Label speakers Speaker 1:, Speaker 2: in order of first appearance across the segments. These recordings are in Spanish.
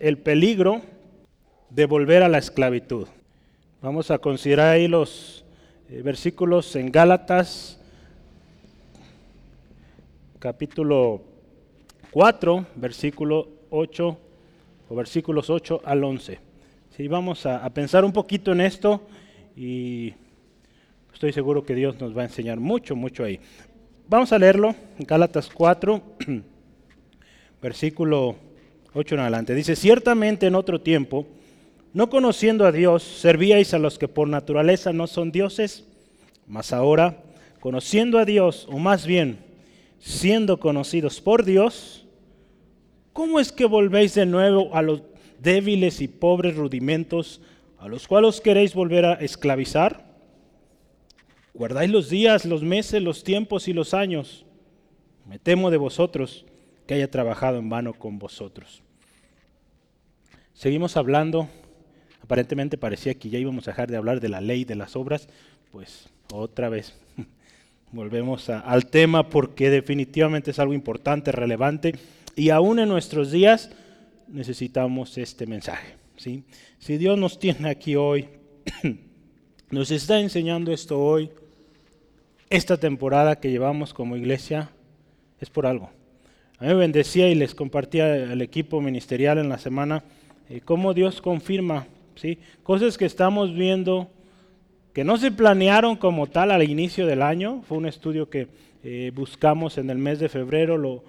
Speaker 1: el peligro de volver a la esclavitud. Vamos a considerar ahí los eh, versículos en Gálatas, capítulo 4, versículo 8, o versículos 8 al 11. Sí, vamos a, pensar un poquito en esto y estoy seguro que Dios nos va a enseñar mucho, mucho ahí. Vamos a leerlo, Gálatas 4, versículo 8 en adelante. Dice, ciertamente en otro tiempo, no conociendo a Dios, servíais a los que por naturaleza no son dioses, mas ahora, conociendo a Dios, o más bien, siendo conocidos por Dios, ¿cómo es que volvéis de nuevo a los débiles y pobres rudimentos a los cuales queréis volver a esclavizar? Guardáis los días, los meses, los tiempos y los años. Me temo de vosotros que haya trabajado en vano con vosotros. Seguimos hablando, aparentemente parecía que ya íbamos a dejar de hablar de la ley de las obras, pues otra vez volvemos al tema porque definitivamente es algo importante, relevante y aún en nuestros días necesitamos este mensaje. ¿sí? Si Dios nos tiene aquí hoy, nos está enseñando esto hoy, esta temporada que llevamos como iglesia, es por algo. A mí me bendecía y les compartía al equipo ministerial en la semana eh, cómo Dios confirma, ¿sí? Cosas que estamos viendo que no se planearon como tal al inicio del año. Fue un estudio que eh, buscamos en el mes de febrero, lo,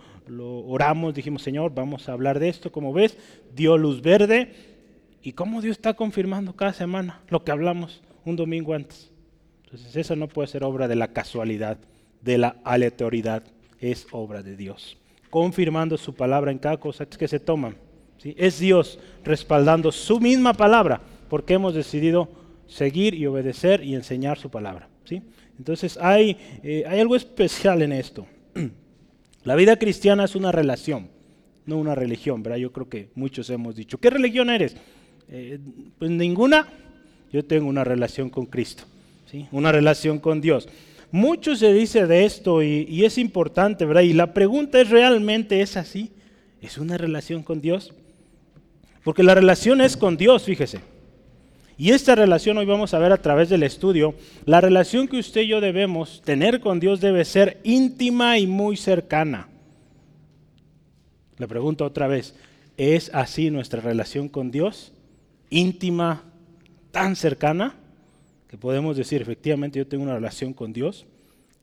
Speaker 1: oramos, dijimos, Señor, vamos a hablar de esto. Como ves, dio luz verde. ¿Y cómo Dios está confirmando cada semana lo que hablamos un domingo antes? Entonces, eso no puede ser obra de la casualidad, de la aleatoriedad, es obra de Dios. Confirmando su palabra en cada cosa que se toma. Es Dios respaldando su misma palabra porque hemos decidido seguir y obedecer y enseñar su palabra. ¿sí? Entonces hay, eh, algo especial en esto. La vida cristiana es una relación, no una religión, ¿verdad? Yo creo que muchos hemos dicho, ¿qué religión eres? Eh, pues ninguna, yo tengo una relación con Cristo, ¿sí? una relación con Dios. Mucho se dice de esto y, y es importante, ¿verdad? Y la pregunta es, ¿realmente es así? ¿Es una relación con Dios? Porque la relación es con Dios, fíjese. Y esta relación hoy vamos a ver a través del estudio, la relación que usted y yo debemos tener con Dios debe ser íntima y muy cercana. Le pregunto otra vez, ¿es así nuestra relación con Dios? ¿Íntima, tan cercana? Que podemos decir, efectivamente yo tengo una relación con Dios.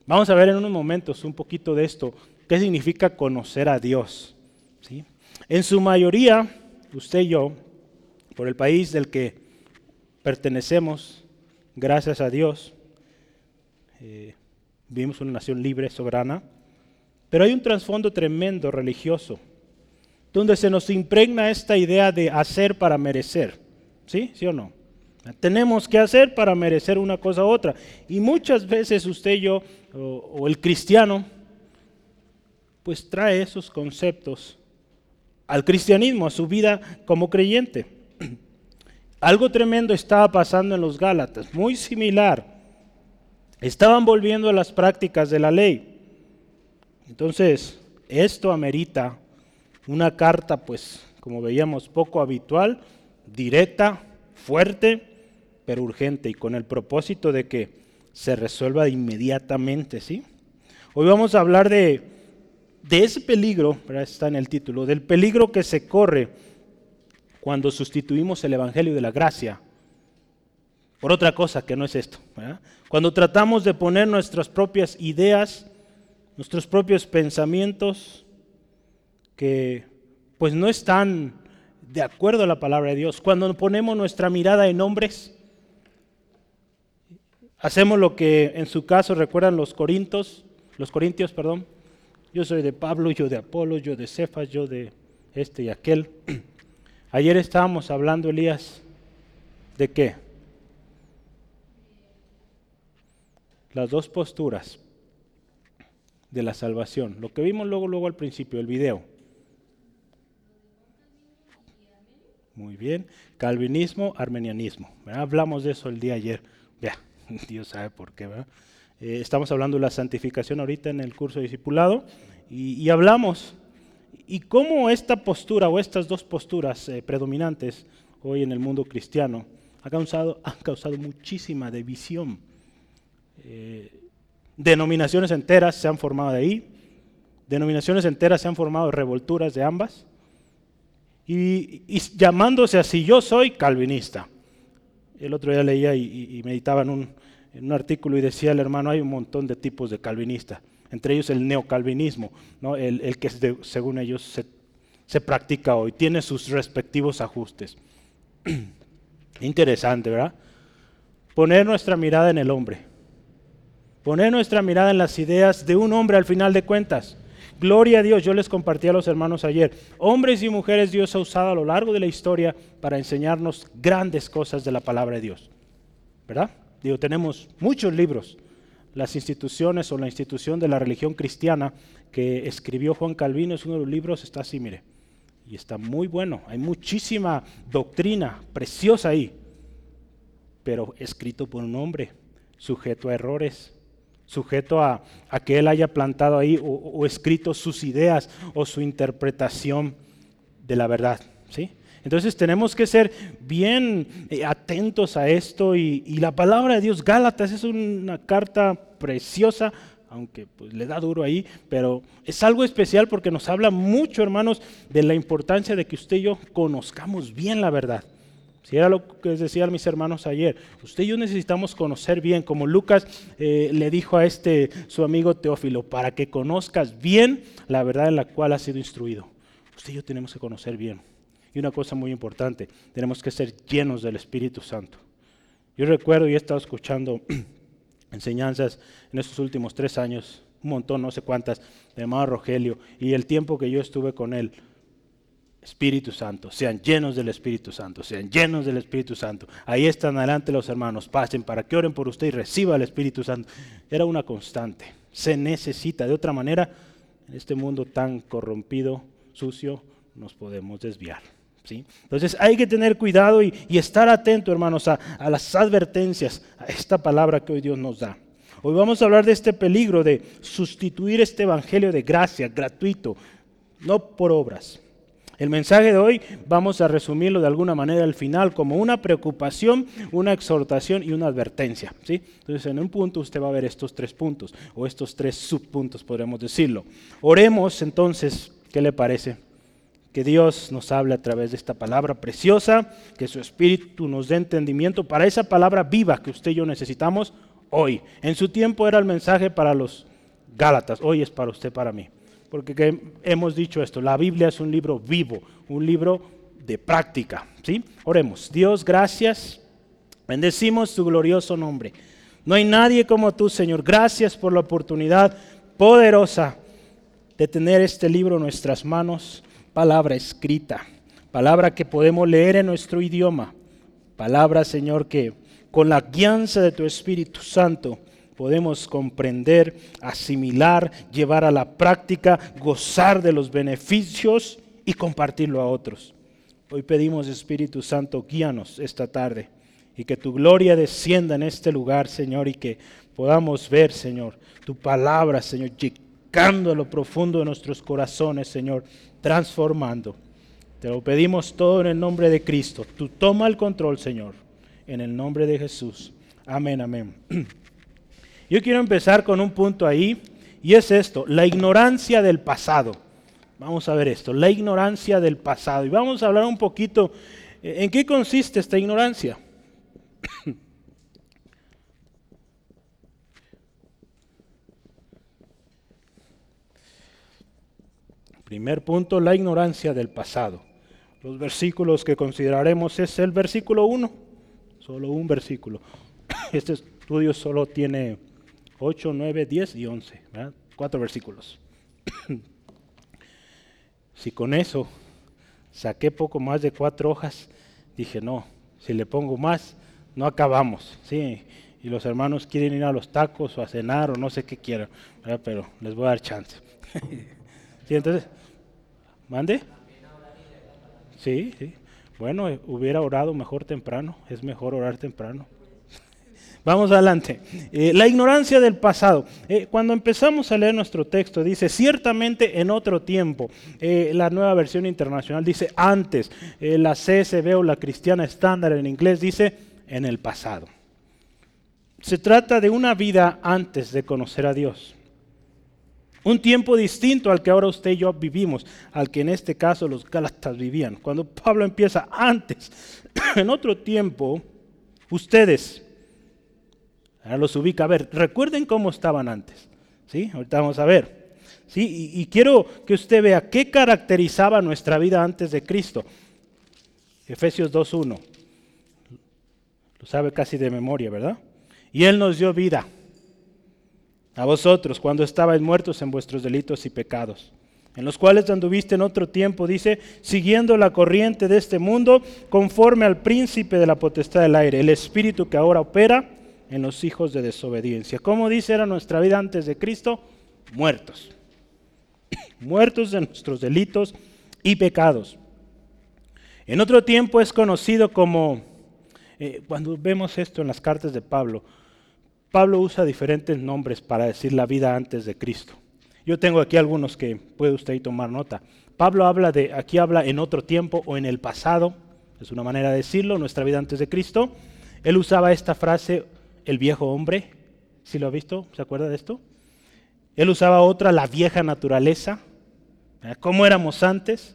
Speaker 1: Vamos a ver en unos momentos un poquito de esto, qué significa conocer a Dios. ¿sí? En su mayoría, usted y yo, por el país del que pertenecemos, gracias a Dios, eh, vivimos una nación libre, soberana, pero hay un trasfondo tremendo religioso, donde se nos impregna esta idea de hacer para merecer, ¿sí? ¿Sí o no? Tenemos que hacer para merecer una cosa u otra. Y muchas veces usted y yo, o el cristiano, pues trae esos conceptos al cristianismo, a su vida como creyente. Algo tremendo estaba pasando en los Gálatas, muy similar. Estaban volviendo a las prácticas de la ley. Entonces, esto amerita una carta, pues, como veíamos, poco habitual, directa, fuerte, pero urgente y con el propósito de que se resuelva inmediatamente, ¿sí? Hoy vamos a hablar de de ese peligro, está en el título, del peligro que se corre cuando sustituimos el Evangelio de la Gracia por otra cosa que no es esto. Cuando tratamos de poner nuestras propias ideas, nuestros propios pensamientos, que pues no están de acuerdo a la palabra de Dios. Cuando ponemos nuestra mirada en hombres, hacemos lo que en su caso recuerdan los corintios, los corintios, perdón, yo soy de Pablo, yo de Apolo, yo de Cefas, yo de este y aquel. Ayer estábamos hablando, Elías, ¿de qué? Las dos posturas de la salvación. Lo que vimos luego, luego al principio, el video. Muy bien. Calvinismo, armenianismo. Hablamos de eso el día ayer. Ya, Dios sabe por qué, ¿verdad? Eh, estamos hablando de la santificación ahorita en el curso de discipulado y, hablamos. Y cómo esta postura o estas dos posturas eh, predominantes hoy en el mundo cristiano han causado, han causado muchísima división. Eh, denominaciones enteras se han formado de ahí, denominaciones enteras se han formado de revolturas de ambas, y, llamándose así, yo soy calvinista. El otro día leía y, meditaba en un, en un, artículo y decía el hermano, hay un montón de tipos de calvinista, entre ellos el neocalvinismo, el que según ellos se, se practica hoy, tiene sus respectivos ajustes. Interesante, ¿verdad? Poner nuestra mirada en el hombre. Poner nuestra mirada en las ideas de un hombre al final de cuentas. Gloria a Dios, yo les compartí a los hermanos ayer. Hombres y mujeres Dios ha usado a lo largo de la historia para enseñarnos grandes cosas de la palabra de Dios. ¿Verdad? Digo, tenemos muchos libros. Las instituciones o la institución de la religión cristiana que escribió Juan Calvino es uno de los libros, está así, mire. Y está muy bueno. Hay muchísima doctrina preciosa ahí. Pero escrito por un hombre, sujeto a errores, sujeto a, que él haya plantado ahí o, escrito sus ideas o su interpretación de la verdad. ¿sí? Entonces tenemos que ser bien eh, atentos a esto y, la palabra de Dios, Gálatas, es una carta preciosa, aunque pues, le da duro ahí, pero es algo especial porque nos habla mucho, hermanos, de la importancia de que usted y yo conozcamos bien la verdad. Si era lo que les decía mis hermanos ayer, usted y yo necesitamos conocer bien, como Lucas eh, le dijo a este su amigo Teófilo, para que conozcas bien la verdad en la cual has sido instruido. Usted y yo tenemos que conocer bien. Y una cosa muy importante, tenemos que ser llenos del Espíritu Santo. Yo recuerdo y he estado escuchando enseñanzas en estos últimos tres años, un montón, no sé cuántas, de hermano Rogelio, y el tiempo que yo estuve con él Espíritu Santo, sean llenos del Espíritu Santo, sean llenos del Espíritu Santo. Ahí están adelante los hermanos, pasen para que oren por usted y reciba el Espíritu Santo. Era una constante, se necesita. De otra manera, en este mundo tan corrompido, sucio, nos podemos desviar. Entonces hay que tener cuidado y, estar atento, hermanos, a, las advertencias, a esta palabra que hoy Dios nos da. Hoy vamos a hablar de este peligro de sustituir este evangelio de gracia gratuito, no por obras el mensaje de hoy vamos a resumirlo de alguna manera al final como una preocupación, una exhortación y una advertencia. ¿sí? Entonces en un punto usted va a ver estos tres puntos o estos tres subpuntos, podemos decirlo. Oremos entonces, ¿qué le parece? Que Dios nos hable a través de esta palabra preciosa, que su Espíritu nos dé entendimiento para esa palabra viva que usted y yo necesitamos hoy. En su tiempo era el mensaje para los Gálatas, hoy es para usted, para mí porque hemos dicho esto, la Biblia es un libro vivo, un libro de práctica. ¿sí? Oremos, Dios, gracias, bendecimos tu glorioso nombre. No hay nadie como tú, Señor. Gracias por la oportunidad poderosa de tener este libro en nuestras manos, palabra escrita, palabra que podemos leer en nuestro idioma, palabra, Señor, que con la guianza de tu Espíritu Santo, podemos comprender, asimilar, llevar a la práctica, gozar de los beneficios y compartirlo a otros. Hoy pedimos, Espíritu Santo, guíanos esta tarde y que tu gloria descienda en este lugar, Señor, y que podamos ver, Señor, tu palabra, Señor, llegando a lo profundo de nuestros corazones, Señor, transformando. Te lo pedimos todo en el nombre de Cristo. Tú toma el control, Señor, en el nombre de Jesús. Amén, amén. Yo quiero empezar con un punto ahí, y es esto, la ignorancia del pasado. Vamos a ver esto, la ignorancia del pasado. Y vamos a hablar un poquito eh, en qué consiste esta ignorancia. Primer punto, la ignorancia del pasado. Los versículos que consideraremos es el versículo 1, solo un versículo. Este estudio solo tiene 8, 9, 10 y 11. Cuatro versículos. si con eso saqué poco más de cuatro hojas, dije, no, si le pongo más, no acabamos. ¿sí? Y los hermanos quieren ir a los tacos o a cenar o no sé qué quieran, pero les voy a dar chance. ¿Sí, entonces, mande. Sí, sí. Bueno, hubiera orado mejor temprano, es mejor orar temprano. Vamos adelante. Eh, la ignorancia del pasado. Eh, cuando empezamos a leer nuestro texto, dice, ciertamente en otro tiempo. Eh, la nueva versión internacional dice antes. la CSB o la cristiana estándar en inglés dice en el pasado. Se trata de una vida antes de conocer a Dios. Un tiempo distinto al que ahora usted y yo vivimos, al que en este caso los Gálatas vivían. Cuando Pablo empieza antes, en otro tiempo, ustedes, ahora los ubica a ver, recuerden cómo estaban antes. ¿sí? Ahorita vamos a ver. ¿sí? Y, y quiero que usted vea qué caracterizaba nuestra vida antes de Cristo. Efesios 2.1. Lo sabe casi de memoria, ¿verdad? Y Él nos dio vida a vosotros cuando estabais muertos en vuestros delitos y pecados, en los cuales anduviste en otro tiempo, dice, siguiendo la corriente de este mundo, conforme al príncipe de la potestad del aire, el espíritu que ahora opera en los hijos de desobediencia. ¿Cómo dice era nuestra vida antes de Cristo? Muertos. Muertos de nuestros delitos y pecados. En otro tiempo es conocido como, eh, cuando vemos esto en las cartas de Pablo, Pablo usa diferentes nombres para decir la vida antes de Cristo. Yo tengo aquí algunos que puede usted tomar nota. Pablo habla de, aquí habla en otro tiempo o en el pasado, es una manera de decirlo, nuestra vida antes de Cristo. Él usaba esta frase, el viejo hombre, ¿sí lo ha visto? ¿Se acuerda de esto? Él usaba otra, la vieja naturaleza, ¿cómo éramos antes?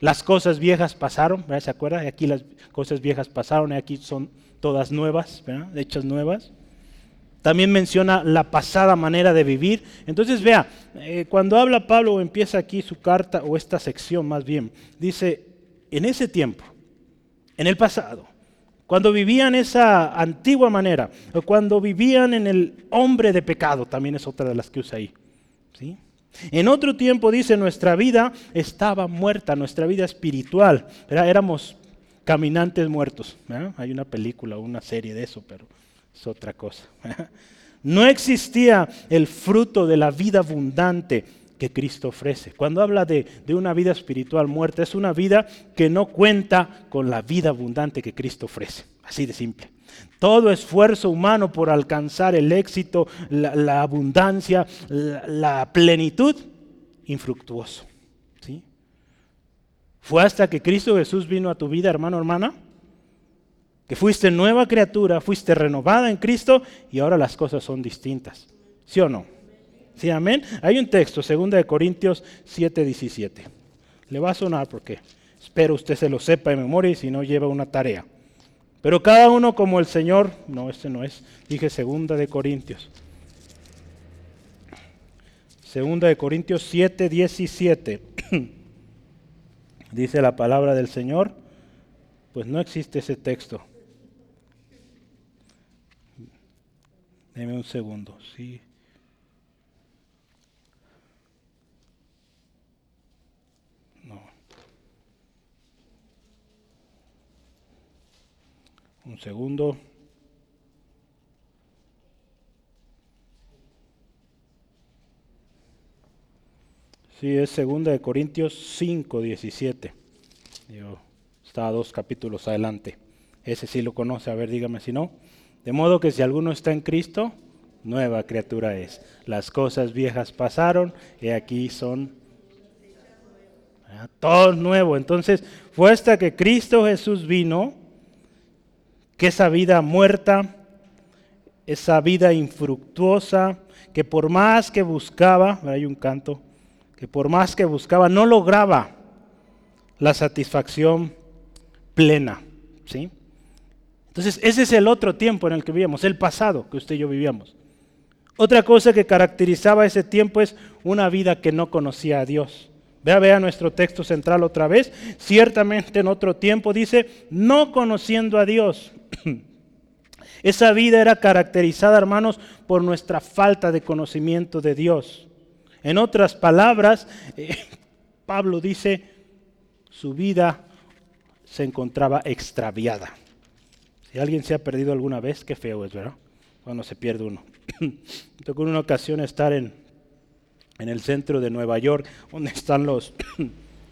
Speaker 1: Las cosas viejas pasaron, ¿se acuerda? Aquí las cosas viejas pasaron y aquí son todas nuevas, hechas nuevas. También menciona la pasada manera de vivir. Entonces vea, eh, cuando habla Pablo o empieza aquí su carta o esta sección más bien, dice, en ese tiempo, en el pasado, cuando vivían esa antigua manera, o cuando vivían en el hombre de pecado, también es otra de las que usa ahí. ¿sí? En otro tiempo dice, nuestra vida estaba muerta, nuestra vida espiritual, éramos caminantes muertos. Hay una película, una serie de eso, pero es otra cosa. No existía el fruto de la vida abundante que Cristo ofrece. Cuando habla de, una vida espiritual muerta, es una vida que no cuenta con la vida abundante que Cristo ofrece. Así de simple. Todo esfuerzo humano por alcanzar el éxito, la, abundancia, la, plenitud, infructuoso. ¿sí? Fue hasta que Cristo Jesús vino a tu vida, hermano, hermana, que fuiste nueva criatura, fuiste renovada en Cristo y ahora las cosas son distintas. ¿Sí o no? ¿Sí, amén? Hay un texto, 2 de Corintios 7, 17. Le va a sonar porque espero usted se lo sepa de memoria y si no lleva una tarea. Pero cada uno como el Señor, no, este no es, dije 2 de Corintios. 2 de Corintios 7, 17. Dice la palabra del Señor, pues no existe ese texto. Deme un segundo, sí. No. Un segundo. Sí, es segunda de Corintios 5, 17. Yo estaba dos capítulos adelante. Ese sí lo conoce, a ver, dígame si no. De modo que si alguno está en Cristo, nueva criatura es. Las cosas viejas pasaron y aquí son todo nuevo. Entonces fue hasta que Cristo Jesús vino que esa vida muerta, esa vida infructuosa, que por más que buscaba, hay un canto, que por más que buscaba no lograba la satisfacción plena, ¿sí? Entonces, ese es el otro tiempo en el que vivíamos, el pasado que usted y yo vivíamos. Otra cosa que caracterizaba ese tiempo es una vida que no conocía a Dios. Vea, vea nuestro texto central otra vez. Ciertamente en otro tiempo dice, no conociendo a Dios. Esa vida era caracterizada, hermanos, por nuestra falta de conocimiento de Dios. En otras palabras, eh, Pablo dice, su vida se encontraba extraviada. Si alguien se ha perdido alguna vez, qué feo es, ¿verdad? Cuando se pierde uno. Tocó una ocasión estar en, en el centro de Nueva York, donde están los...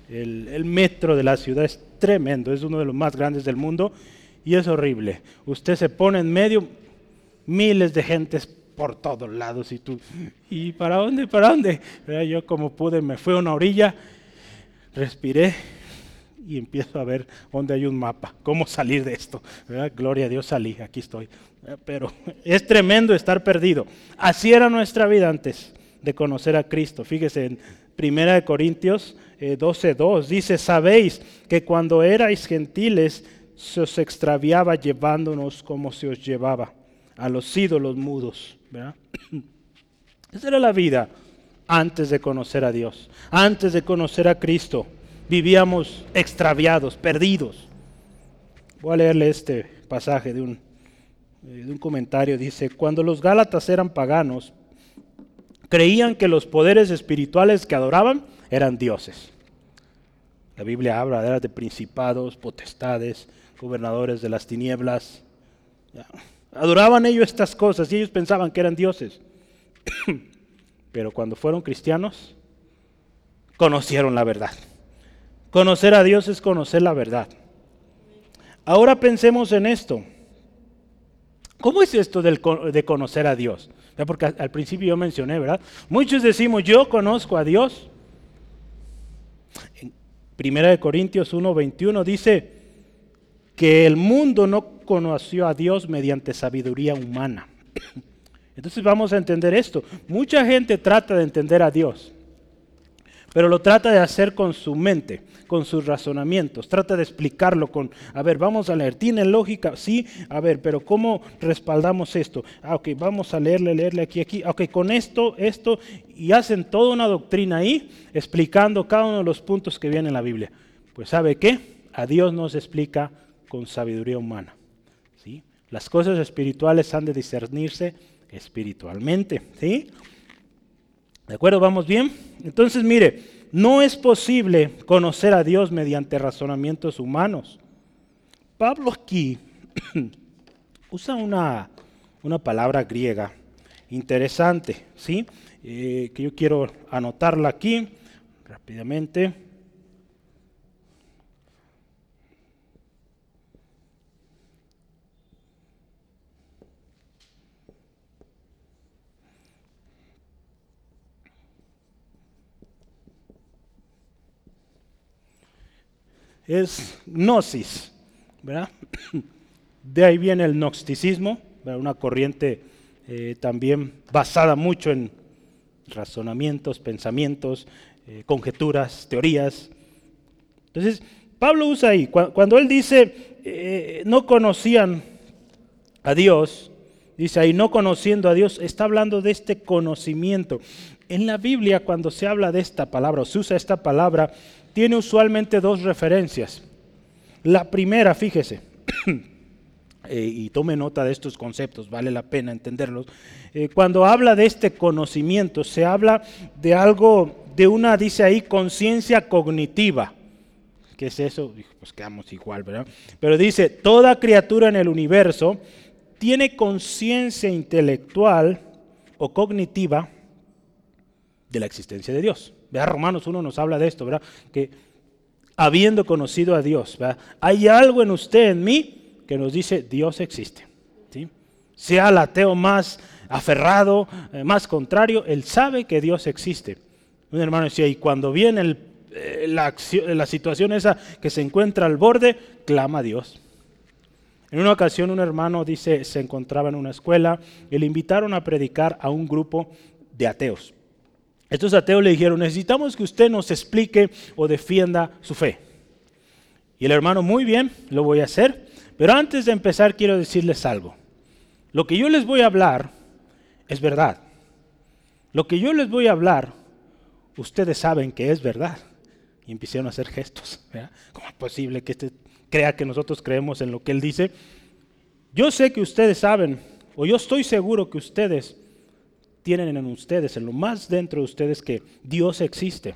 Speaker 1: El, el, metro de la ciudad es tremendo, es uno de los más grandes del mundo y es horrible. Usted se pone en medio, miles de gentes por todos lados y tú, ¿y para dónde? ¿Para dónde? Yo como pude me fui a una orilla, respiré y empiezo a ver dónde hay un mapa, cómo salir de esto. Gloria a Dios salí, aquí estoy. Pero es tremendo estar perdido. Así era nuestra vida antes de conocer a Cristo. Fíjese en 1 Corintios 12.2 eh, dice, sabéis que cuando erais gentiles se os extraviaba llevándonos como se os llevaba a los ídolos mudos. Esa era la vida antes de conocer a Dios, antes de conocer a Cristo. Vivíamos extraviados, perdidos. Voy a leerle este pasaje de un, eh, de un comentario. Dice, cuando los Gálatas eran paganos, creían que los poderes espirituales que adoraban eran dioses. La Biblia habla de principados, potestades, gobernadores de las tinieblas. Adoraban ellos estas cosas y ellos pensaban que eran dioses. Pero cuando fueron cristianos, conocieron la verdad. Conocer a Dios es conocer la verdad. Ahora pensemos en esto. ¿Cómo es esto de conocer a Dios? Porque al principio yo mencioné, ¿verdad? Muchos decimos, yo conozco a Dios. En 1 Corintios 1:21 dice que el mundo no conoció a Dios mediante sabiduría humana. Entonces vamos a entender esto. Mucha gente trata de entender a Dios, pero lo trata de hacer con su mente con sus razonamientos, trata de explicarlo con, a ver, vamos a leer, ¿tiene lógica? Sí, a ver, pero ¿cómo respaldamos esto? Ah, ok, vamos a leerle, leerle aquí, aquí, ok, con esto, esto, y hacen toda una doctrina ahí, explicando cada uno de los puntos que viene en la Biblia. Pues ¿sabe qué? A Dios no se explica con sabiduría humana. ¿sí? Las cosas espirituales han de discernirse espiritualmente. ¿sí? ¿De acuerdo? ¿Vamos bien? Entonces, mire, no es posible conocer a Dios mediante razonamientos humanos. Pablo aquí usa una, palabra griega interesante, ¿sí? Eh, que yo quiero anotarla aquí rápidamente. Es gnosis, ¿verdad? De ahí viene el gnosticismo, una corriente eh, también basada mucho en razonamientos, pensamientos, eh, conjeturas, teorías. Entonces, Pablo usa ahí, cuando él dice, eh, no conocían a Dios, dice ahí, no conociendo a Dios, está hablando de este conocimiento. En la Biblia, cuando se habla de esta palabra, o se usa esta palabra, tiene usualmente dos referencias. La primera, fíjese, eh, y tome nota de estos conceptos, vale la pena entenderlos. Eh, cuando habla de este conocimiento, se habla de algo, de una, dice ahí, conciencia cognitiva. ¿Qué es eso? Pues quedamos igual, ¿verdad? Pero dice, toda criatura en el universo tiene conciencia intelectual o cognitiva de la existencia de Dios. Vea, Romanos 1 nos habla de esto, ¿verdad? Que habiendo conocido a Dios, hay algo en usted, en mí, que nos dice Dios existe. ¿sí? Sea el ateo más aferrado, eh, más contrario, él sabe que Dios existe. Un hermano decía, y cuando viene eh, la, la situación esa que se encuentra al borde, clama a Dios. En una ocasión un hermano dice, se encontraba en una escuela y le invitaron a predicar a un grupo de ateos. Estos ateos le dijeron, necesitamos que usted nos explique o defienda su fe. Y el hermano, muy bien, lo voy a hacer, pero antes de empezar quiero decirles algo. Lo que yo les voy a hablar es verdad. Lo que yo les voy a hablar, ustedes saben que es verdad. Y empezaron a hacer gestos. ¿Cómo es posible que este crea que nosotros creemos en lo que él dice? Yo sé que ustedes saben, o yo estoy seguro que ustedes tienen en ustedes, en lo más dentro de ustedes, que Dios existe.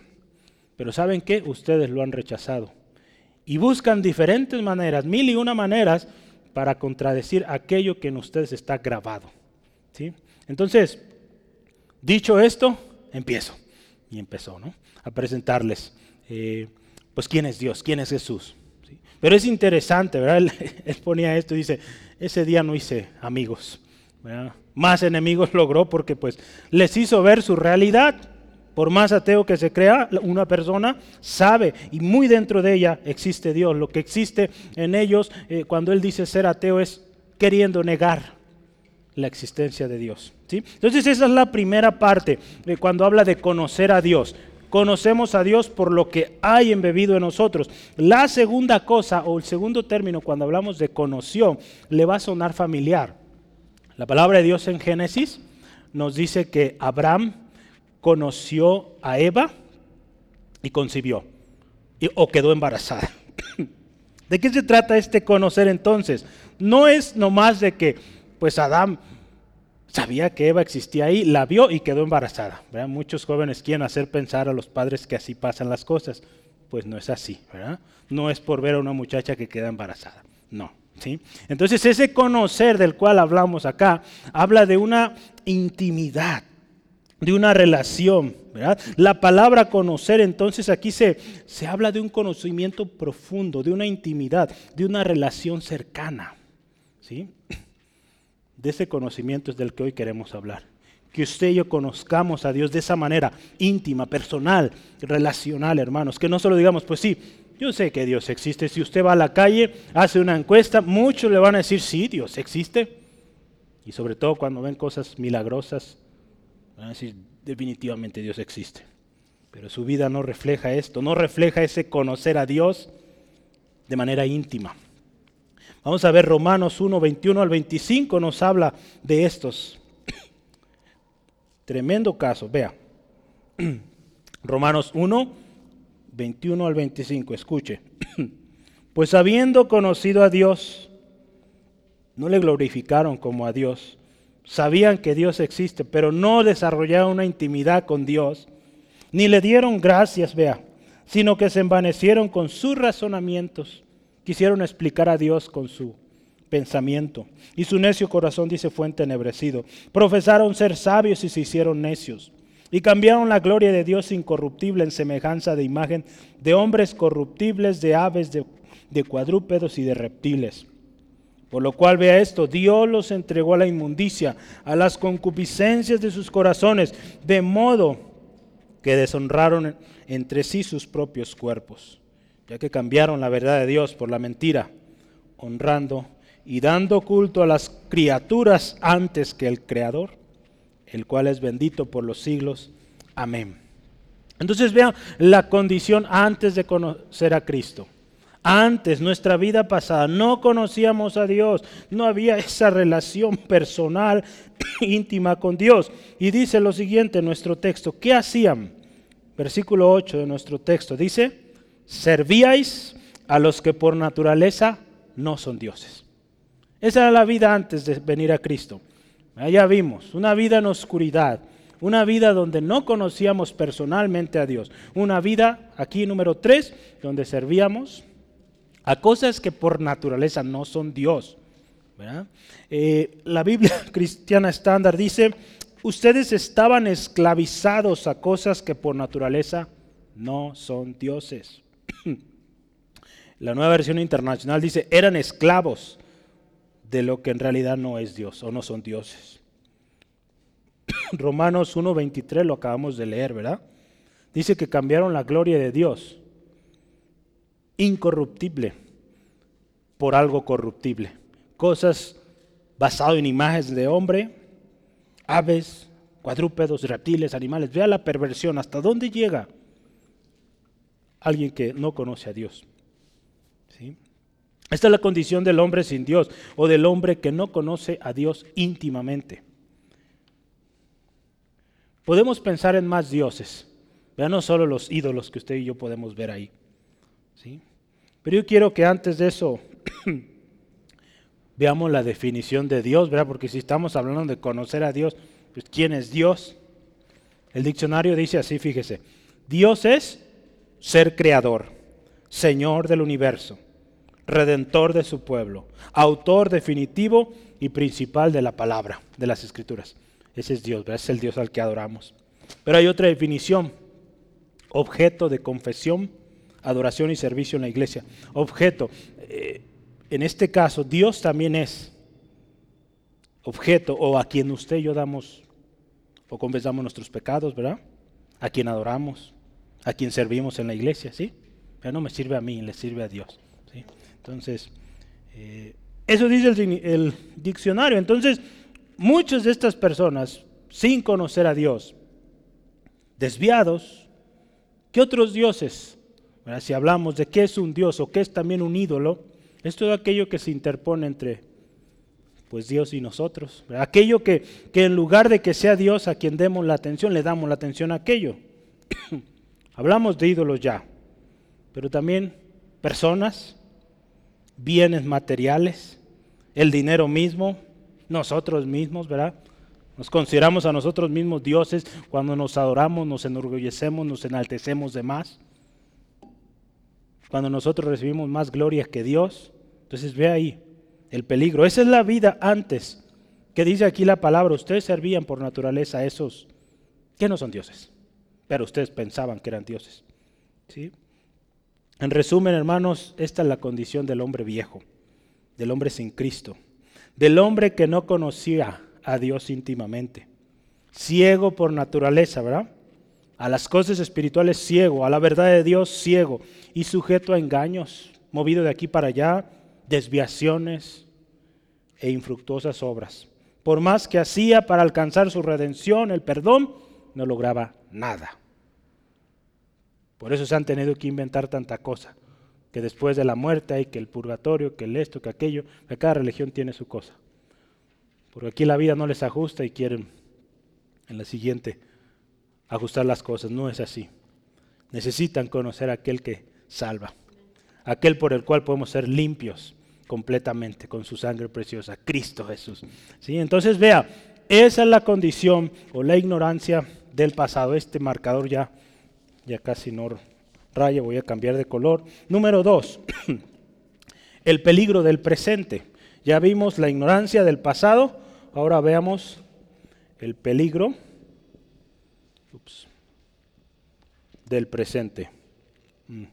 Speaker 1: Pero ¿saben qué? Ustedes lo han rechazado. Y buscan diferentes maneras, mil y una maneras, para contradecir aquello que en ustedes está grabado. ¿sí? Entonces, dicho esto, empiezo. Y empezó, ¿no? A presentarles, eh, pues, quién es Dios, quién es Jesús. Pero es interesante, ¿verdad? Él, él ponía esto y dice, ese día no hice amigos Más enemigos logró porque pues les hizo ver su realidad. Por más ateo que se crea, una persona sabe y muy dentro de ella existe Dios. Lo que existe en ellos eh, cuando él dice ser ateo es queriendo negar la existencia de Dios. ¿sí? Entonces esa es la primera parte de cuando habla de conocer a Dios. Conocemos a Dios por lo que hay embebido en nosotros. La segunda cosa o el segundo término cuando hablamos de conoció le va a sonar familiar. La palabra de Dios en Génesis nos dice que Abraham conoció a Eva y concibió o quedó embarazada. ¿De qué se trata este conocer entonces? No es nomás de que pues Adán sabía que Eva existía ahí, la vio y quedó embarazada. Muchos jóvenes quieren hacer pensar a los padres que así pasan las cosas. Pues no es así, ¿verdad? No es por ver a una muchacha que queda embarazada. No. Entonces ese conocer del cual hablamos acá habla de una intimidad, de una relación. La palabra conocer entonces aquí se, se habla de un conocimiento profundo, de una intimidad, de una relación cercana. ¿sí? De ese conocimiento es del que hoy queremos hablar. Que usted y yo conozcamos a Dios de esa manera íntima, personal, relacional, hermanos. Que no solo digamos, pues sí, yo sé que Dios existe. Si usted va a la calle, hace una encuesta, muchos le van a decir, sí, Dios existe. Y sobre todo cuando ven cosas milagrosas, van a decir, definitivamente Dios existe. Pero su vida no refleja esto, no refleja ese conocer a Dios de manera íntima. Vamos a ver Romanos 1, 21 al 25 nos habla de estos. Tremendo caso, vea. Romanos 1, 21 al 25, escuche. Pues habiendo conocido a Dios, no le glorificaron como a Dios. Sabían que Dios existe, pero no desarrollaron una intimidad con Dios, ni le dieron gracias, vea, sino que se envanecieron con sus razonamientos Quisieron explicar a Dios con su pensamiento. Y su necio corazón, dice, fue entenebrecido. Profesaron ser sabios y se hicieron necios. Y cambiaron la gloria de Dios incorruptible en semejanza de imagen de hombres corruptibles, de aves, de, cuadrúpedos y de reptiles. Por lo cual vea esto, Dios los entregó a la inmundicia, a las concupiscencias de sus corazones, de modo que deshonraron entre sí sus propios cuerpos ya que cambiaron la verdad de Dios por la mentira, honrando y dando culto a las criaturas antes que el Creador, el cual es bendito por los siglos. Amén. Entonces vean la condición antes de conocer a Cristo. Antes, nuestra vida pasada, no conocíamos a Dios, no había esa relación personal íntima con Dios. Y dice lo siguiente en nuestro texto, ¿qué hacían? Versículo 8 de nuestro texto dice, servíais a los que por naturaleza no son dioses. Esa era la vida antes de venir a Cristo. Ya vimos, una vida en oscuridad, una vida donde no conocíamos personalmente a Dios, una vida, aquí número tres, donde servíamos a cosas que por naturaleza no son Dios. Eh, la Biblia cristiana estándar dice, ustedes estaban esclavizados a cosas que por naturaleza no son dioses. La nueva versión internacional dice, eran esclavos de lo que en realidad no es Dios o no son dioses. Romanos 1.23 lo acabamos de leer, ¿verdad? Dice que cambiaron la gloria de Dios, incorruptible, por algo corruptible. Cosas basadas en imágenes de hombre, aves, cuadrúpedos, reptiles, animales. Vea la perversión, hasta dónde llega alguien que no conoce a Dios. Esta es la condición del hombre sin Dios o del hombre que no conoce a Dios íntimamente. Podemos pensar en más dioses, ya no solo los ídolos que usted y yo podemos ver ahí. ¿sí? Pero yo quiero que antes de eso veamos la definición de Dios, ¿verdad? porque si estamos hablando de conocer a Dios, pues ¿quién es Dios? El diccionario dice así, fíjese, Dios es ser creador, Señor del universo, redentor de su pueblo, autor definitivo y principal de la palabra, de las escrituras. Ese es Dios, es el Dios al que adoramos. Pero hay otra definición, objeto de confesión, adoración y servicio en la iglesia. Objeto, eh, en este caso, Dios también es objeto o a quien usted y yo damos o confesamos nuestros pecados, ¿verdad? A quien adoramos, a quien servimos en la iglesia, ¿sí? Pero no me sirve a mí, le sirve a Dios. ¿sí? Entonces, eh, eso dice el, diccionario. Entonces, muchas de estas personas, sin conocer a Dios, desviados, ¿qué otros dioses? Si hablamos de qué es un dios o qué es también un ídolo, es todo aquello que se interpone entre pues Dios y nosotros. Aquello que, que en lugar de que sea Dios a quien demos la atención, le damos la atención a aquello. Hablamos de ídolos ya, pero también personas, bienes materiales, el dinero mismo, nosotros mismos, ¿verdad? Nos consideramos a nosotros mismos dioses cuando nos adoramos, nos enorgullecemos, nos enaltecemos de más. Cuando nosotros recibimos más gloria que Dios. Entonces ve ahí el peligro. Esa es la vida antes. Que dice aquí la palabra, ustedes servían por naturaleza a esos que no son dioses, pero ustedes pensaban que eran dioses. ¿Sí? En resumen, hermanos, esta es la condición del hombre viejo, del hombre sin Cristo, del hombre que no conocía a Dios íntimamente. Ciego por naturaleza, ¿verdad? A las cosas espirituales ciego, a la verdad de Dios ciego y sujeto a engaños, movido de aquí para allá, desviaciones e infructuosas obras. Por más que hacía para alcanzar su redención, el perdón, no lograba nada. Por eso se han tenido que inventar tanta cosa, que después de la muerte hay que el purgatorio, que el esto, que aquello, que cada religión tiene su cosa. Porque aquí la vida no les ajusta y quieren en la siguiente ajustar las cosas. No es así. Necesitan conocer a aquel que salva, aquel por el cual podemos ser limpios completamente con su sangre preciosa, Cristo Jesús. ¿Sí? Entonces vea, esa es la condición o la ignorancia del pasado. Este marcador ya, ya casi no raya, voy a cambiar de color. Número dos, el peligro del presente. Ya vimos la ignorancia del pasado, Ahora veamos el peligro del presente. Mm.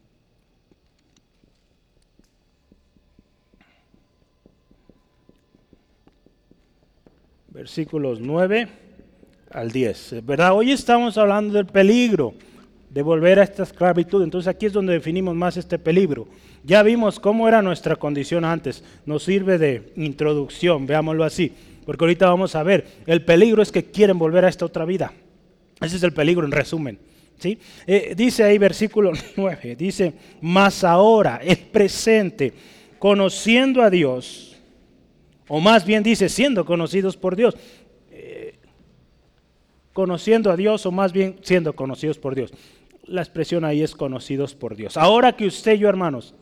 Speaker 1: Versículos 9 al 10. ¿Verdad? Hoy estamos hablando del peligro de volver a esta esclavitud. Entonces aquí es donde definimos más este peligro. Ya vimos cómo era nuestra condición antes. Nos sirve de introducción, veámoslo así. Porque ahorita vamos a ver, el peligro es que quieren volver a esta otra vida. Ese es el peligro en resumen. ¿sí? Eh, dice ahí versículo 9, dice, más ahora, el presente, conociendo a Dios, o más bien dice, siendo conocidos por Dios. Eh, conociendo a Dios o más bien siendo conocidos por Dios. La expresión ahí es conocidos por Dios. Ahora que usted y yo, hermanos,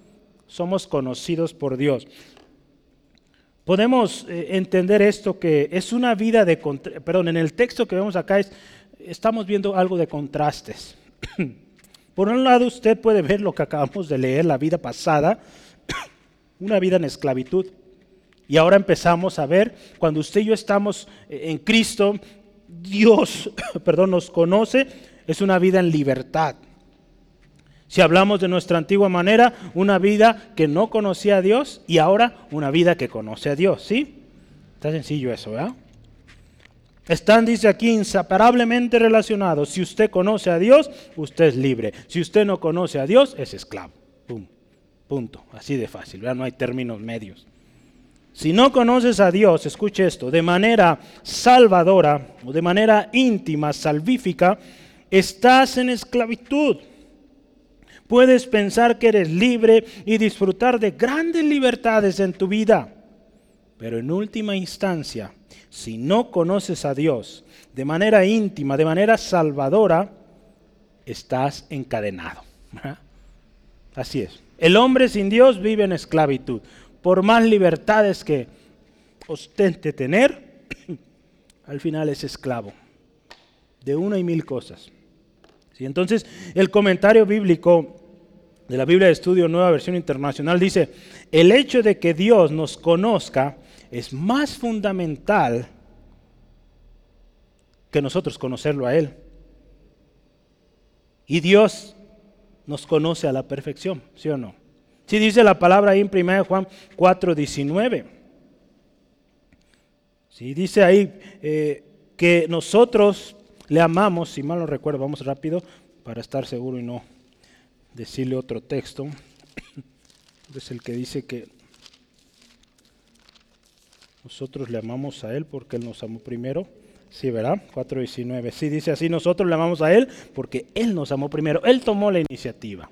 Speaker 1: somos conocidos por Dios, podemos eh, entender esto que es una vida de, perdón, en el texto que vemos acá es, estamos viendo algo de contrastes. Por un lado usted puede ver lo que acabamos de leer, la vida pasada, una vida en esclavitud. Y ahora empezamos a ver, cuando usted y yo estamos eh, en Cristo, Dios, perdón, nos conoce, es una vida en libertad. Si hablamos de nuestra antigua manera, una vida que no conocía a Dios y ahora una vida que conoce a Dios, ¿sí? Está sencillo eso, ¿verdad? Están, dice aquí, inseparablemente relacionados. Si usted conoce a Dios, usted es libre. Si usted no conoce a Dios, es esclavo. Pum. Punto. Así de fácil. No hay términos medios. Si no conoces a Dios, escuche esto, de manera salvadora o de manera íntima, salvífica, estás en esclavitud. Puedes pensar que eres libre y disfrutar de grandes libertades en tu vida. Pero en última instancia, si no conoces a Dios de manera íntima, de manera salvadora, estás encadenado. Así es. El hombre sin Dios vive en esclavitud. Por más libertades que ostente tener, al final es esclavo de una y mil cosas. Entonces, el comentario bíblico de la Biblia de Estudio Nueva Versión Internacional dice, el hecho de que Dios nos conozca es más fundamental que nosotros conocerlo a Él. Y Dios nos conoce a la perfección, ¿sí o no? Sí dice la palabra ahí en 1 Juan 4, 19. ¿Sí? Dice ahí eh, que nosotros le amamos, si mal no recuerdo, vamos rápido para estar seguro y no decirle otro texto. Es el que dice que nosotros le amamos a Él porque Él nos amó primero. Sí, ¿verdad? 4.19. Sí, dice así, nosotros le amamos a Él porque Él nos amó primero. Él tomó la iniciativa.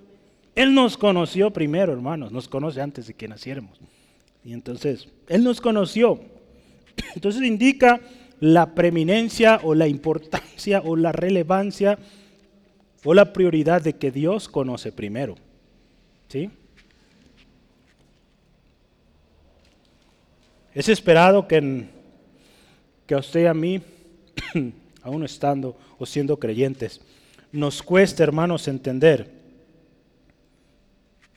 Speaker 1: Él nos conoció primero, hermanos. Nos conoce antes de que naciéramos. Y entonces, Él nos conoció. Entonces indica la preeminencia o la importancia o la relevancia o la prioridad de que Dios conoce primero. ¿Sí? Es esperado que, que a usted y a mí, aún estando o siendo creyentes, nos cueste, hermanos, entender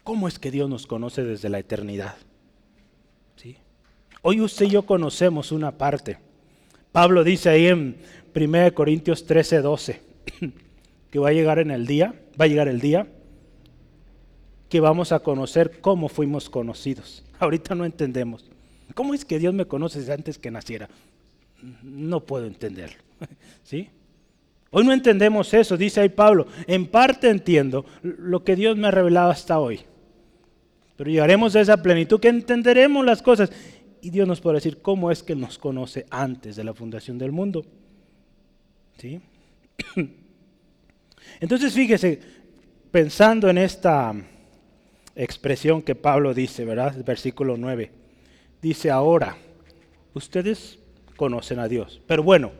Speaker 1: cómo es que Dios nos conoce desde la eternidad. ¿Sí? Hoy usted y yo conocemos una parte. Pablo dice ahí en 1 Corintios 13, 12, que va a llegar en el día, va a llegar el día que vamos a conocer cómo fuimos conocidos. Ahorita no entendemos. ¿Cómo es que Dios me conoce antes que naciera? No puedo entenderlo. ¿Sí? Hoy no entendemos eso, dice ahí Pablo. En parte entiendo lo que Dios me ha revelado hasta hoy. Pero llegaremos a esa plenitud que entenderemos las cosas. Y Dios nos puede decir cómo es que nos conoce antes de la fundación del mundo. ¿Sí? Entonces fíjese, pensando en esta expresión que Pablo dice, ¿verdad? Versículo 9 dice ahora, ustedes conocen a Dios. Pero bueno,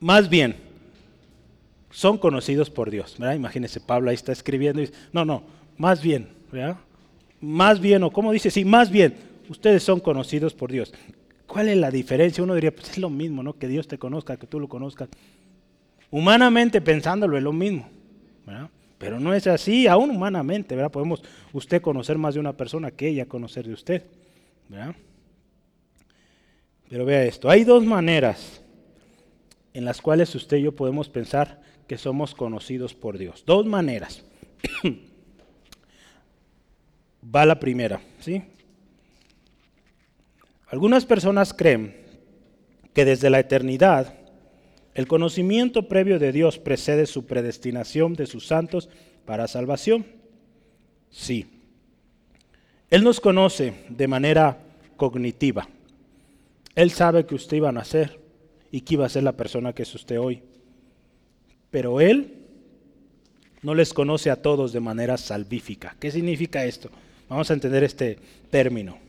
Speaker 1: más bien, son conocidos por Dios. ¿verdad? Imagínense, Pablo ahí está escribiendo y dice, no, no, más bien, ¿verdad? Más bien, o como dice, sí, más bien, ustedes son conocidos por Dios. ¿Cuál es la diferencia? Uno diría, pues es lo mismo, ¿no? Que Dios te conozca, que tú lo conozcas. Humanamente pensándolo es lo mismo. Pero no es así, aún humanamente, ¿verdad? Podemos usted conocer más de una persona que ella conocer de usted. Pero vea esto, hay dos maneras en las cuales usted y yo podemos pensar que somos conocidos por Dios. Dos maneras. Va la primera, ¿sí? Algunas personas creen que desde la eternidad el conocimiento previo de Dios precede su predestinación de sus santos para salvación. Sí, él nos conoce de manera cognitiva. Él sabe que usted iba a nacer y que iba a ser la persona que es usted hoy. Pero Él no les conoce a todos de manera salvífica. ¿Qué significa esto? Vamos a entender este término.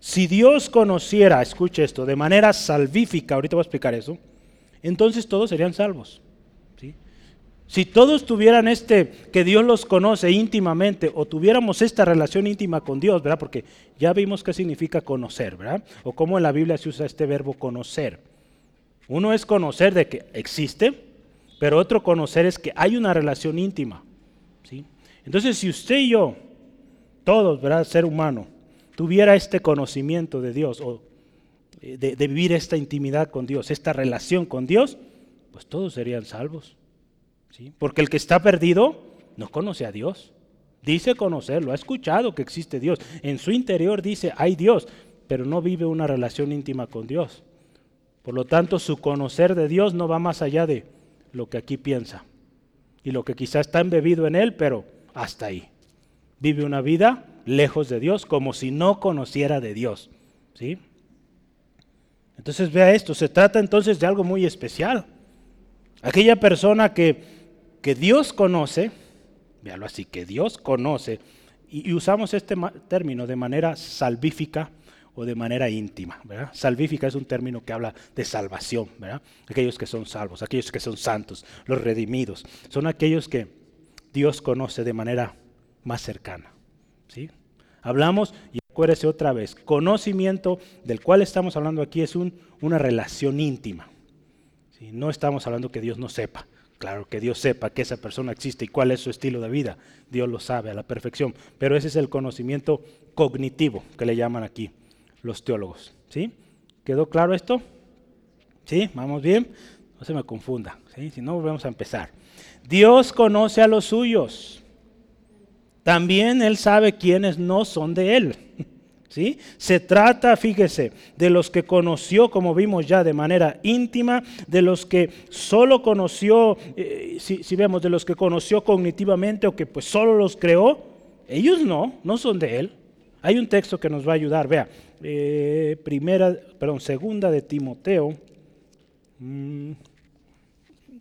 Speaker 1: Si Dios conociera, escuche esto, de manera salvífica, ahorita voy a explicar eso, entonces todos serían salvos. Si todos tuvieran este, que Dios los conoce íntimamente, o tuviéramos esta relación íntima con Dios, ¿verdad? Porque ya vimos qué significa conocer, ¿verdad? O cómo en la Biblia se usa este verbo conocer. Uno es conocer de que existe, pero otro conocer es que hay una relación íntima. ¿sí? Entonces, si usted y yo, todos, ¿verdad? Ser humano, tuviera este conocimiento de Dios, o eh, de, vivir esta intimidad con Dios, esta relación con Dios, pues todos serían salvos. Porque el que está perdido no conoce a Dios. Dice conocerlo, ha escuchado que existe Dios. En su interior dice, hay Dios, pero no vive una relación íntima con Dios. Por lo tanto, su conocer de Dios no va más allá de lo que aquí piensa. Y lo que quizá está embebido en él, pero hasta ahí. Vive una vida lejos de Dios, como si no conociera de Dios. ¿Sí? Entonces vea esto, se trata entonces de algo muy especial. Aquella persona que que Dios conoce, véalo así, que Dios conoce, y, usamos este término de manera salvífica o de manera íntima. Salvífica es un término que habla de salvación, ¿verdad? aquellos que son salvos, aquellos que son santos, los redimidos, son aquellos que Dios conoce de manera más cercana. Hablamos, y acuérdese otra vez, conocimiento del cual estamos hablando aquí es un, una relación íntima. ¿sí? No estamos hablando que Dios no sepa, Claro que Dios sepa que esa persona existe y cuál es su estilo de vida. Dios lo sabe a la perfección. Pero ese es el conocimiento cognitivo que le llaman aquí los teólogos. ¿Sí? ¿Quedó claro esto? ¿Sí? ¿Vamos bien? No se me confunda. Si no, volvemos a empezar. Dios conoce a los suyos. También Él sabe quiénes no son de Él. ¿Sí? Se trata, fíjese, de los que conoció, como vimos ya, de manera íntima, de los que solo conoció, eh, si, vemos, de los que conoció cognitivamente o que pues solo los creó, ellos no, no son de él. Hay un texto que nos va a ayudar, vea, eh, primera, perdón, segunda de Timoteo, mm,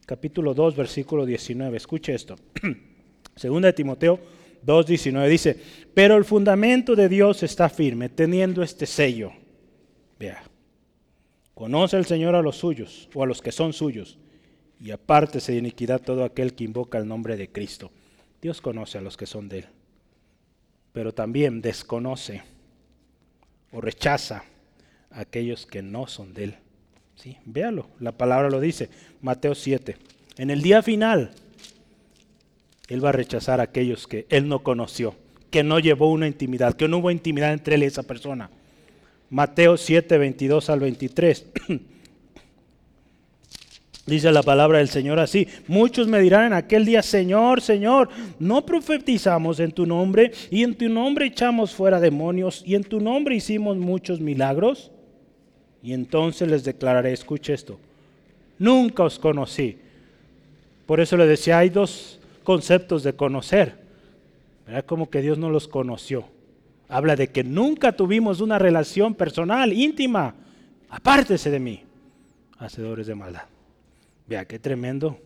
Speaker 1: capítulo 2, versículo 19, escuche esto. segunda de Timoteo 2.19 dice, pero el fundamento de Dios está firme, teniendo este sello. Vea, conoce el Señor a los suyos o a los que son suyos, y apártese de iniquidad todo aquel que invoca el nombre de Cristo. Dios conoce a los que son de Él, pero también desconoce o rechaza a aquellos que no son de Él. ¿Sí? Véalo, la palabra lo dice, Mateo 7. En el día final, él va a rechazar a aquellos que Él no conoció, que no llevó una intimidad, que no hubo intimidad entre Él y esa persona. Mateo 7, 22 al 23. Dice la palabra del Señor así, muchos me dirán en aquel día, Señor, Señor, no profetizamos en tu nombre y en tu nombre echamos fuera demonios y en tu nombre hicimos muchos milagros. Y entonces les declararé, escuche esto, nunca os conocí. Por eso le decía, hay dos conceptos de conocer. Era como que Dios no los conoció. Habla de que nunca tuvimos una relación personal, íntima. Apártese de mí, hacedores de maldad. Vea, qué tremendo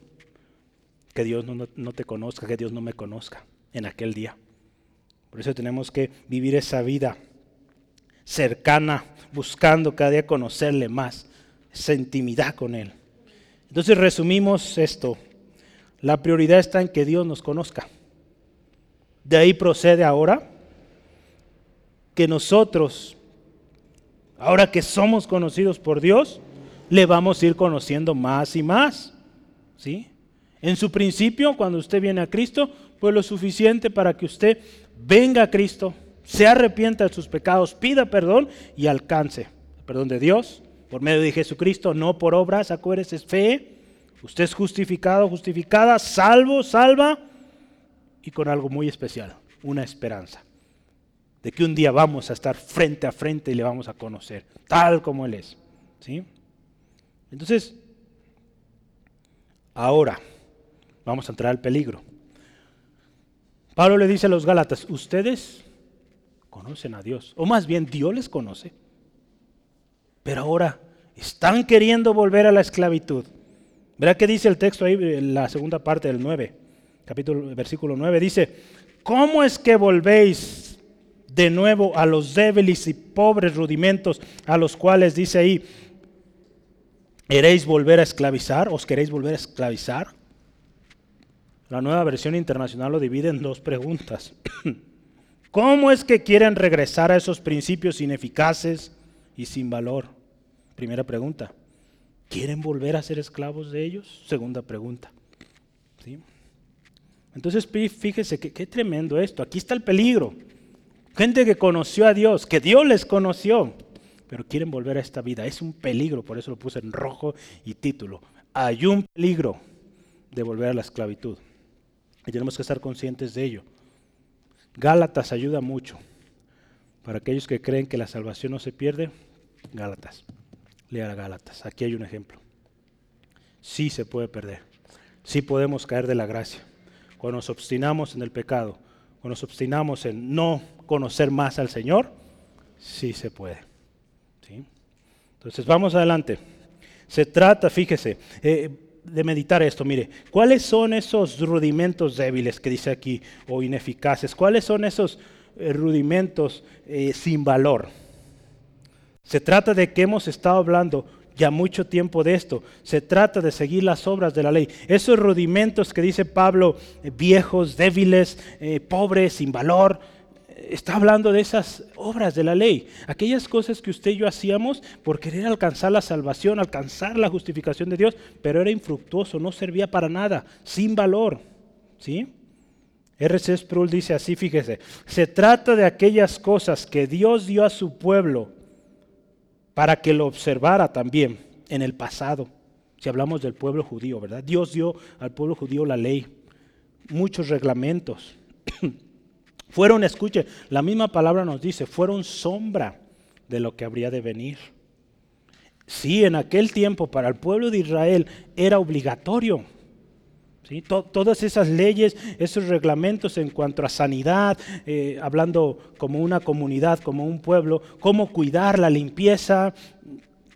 Speaker 1: que Dios no, no te conozca, que Dios no me conozca en aquel día. Por eso tenemos que vivir esa vida cercana, buscando cada día conocerle más, esa intimidad con Él. Entonces resumimos esto. La prioridad está en que Dios nos conozca. De ahí procede ahora que nosotros, ahora que somos conocidos por Dios, le vamos a ir conociendo más y más. ¿Sí? En su principio, cuando usted viene a Cristo, pues lo suficiente para que usted venga a Cristo, se arrepienta de sus pecados, pida perdón y alcance el perdón de Dios por medio de Jesucristo, no por obras, acuérdese, es fe Usted es justificado, justificada, salvo, salva y con algo muy especial, una esperanza de que un día vamos a estar frente a frente y le vamos a conocer, tal como Él es. ¿sí? Entonces, ahora vamos a entrar al peligro. Pablo le dice a los Gálatas, ustedes conocen a Dios, o más bien Dios les conoce, pero ahora están queriendo volver a la esclavitud. Verá qué dice el texto ahí, en la segunda parte del 9, capítulo, versículo 9. Dice, ¿cómo es que volvéis de nuevo a los débiles y pobres rudimentos a los cuales dice ahí, ¿Queréis volver a esclavizar? ¿Os queréis volver a esclavizar? La nueva versión internacional lo divide en dos preguntas. ¿Cómo es que quieren regresar a esos principios ineficaces y sin valor? Primera pregunta. ¿Quieren volver a ser esclavos de ellos? Segunda pregunta. ¿Sí? Entonces fíjese que qué tremendo esto. Aquí está el peligro. Gente que conoció a Dios, que Dios les conoció, pero quieren volver a esta vida. Es un peligro, por eso lo puse en rojo y título. Hay un peligro de volver a la esclavitud. Y tenemos que estar conscientes de ello. Gálatas ayuda mucho. Para aquellos que creen que la salvación no se pierde, Gálatas. Lea Gálatas. Aquí hay un ejemplo. Sí se puede perder. Sí podemos caer de la gracia. Cuando nos obstinamos en el pecado, cuando nos obstinamos en no conocer más al Señor, sí se puede. ¿Sí? Entonces vamos adelante. Se trata, fíjese, eh, de meditar esto. Mire, ¿cuáles son esos rudimentos débiles que dice aquí o ineficaces? ¿Cuáles son esos eh, rudimentos eh, sin valor? Se trata de que hemos estado hablando ya mucho tiempo de esto. Se trata de seguir las obras de la ley. Esos rudimentos que dice Pablo, eh, viejos, débiles, eh, pobres, sin valor, eh, está hablando de esas obras de la ley. Aquellas cosas que usted y yo hacíamos por querer alcanzar la salvación, alcanzar la justificación de Dios, pero era infructuoso, no servía para nada, sin valor. ¿Sí? R.C. Sproul dice así, fíjese, se trata de aquellas cosas que Dios dio a su pueblo para que lo observara también en el pasado. Si hablamos del pueblo judío, ¿verdad? Dios dio al pueblo judío la ley, muchos reglamentos, Fueron, escuche, la misma palabra nos dice, fueron sombra de lo que habría de venir. Sí, en aquel tiempo para el pueblo de Israel era obligatorio. Todas esas leyes, esos reglamentos en cuanto a sanidad, eh, hablando como una comunidad, como un pueblo, cómo cuidar la limpieza,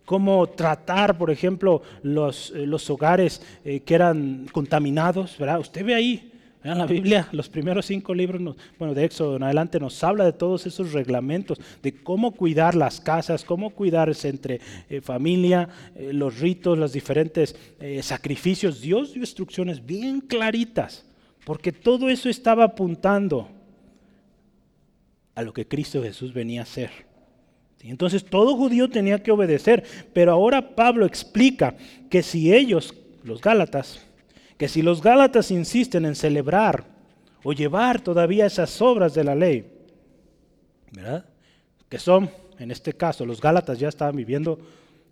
Speaker 1: cómo tratar, por ejemplo, los, eh, los hogares eh, que eran contaminados. ¿verdad? Usted ve ahí en la Biblia, los primeros cinco libros, bueno, de Éxodo en adelante, nos habla de todos esos reglamentos, de cómo cuidar las casas, cómo cuidarse entre eh, familia, eh, los ritos, los diferentes eh, sacrificios. Dios dio instrucciones bien claritas, porque todo eso estaba apuntando a lo que Cristo Jesús venía a hacer. Entonces todo judío tenía que obedecer, pero ahora Pablo explica que si ellos, los Gálatas, que si los Gálatas insisten en celebrar o llevar todavía esas obras de la ley, ¿verdad? Que son, en este caso, los Gálatas ya estaban viviendo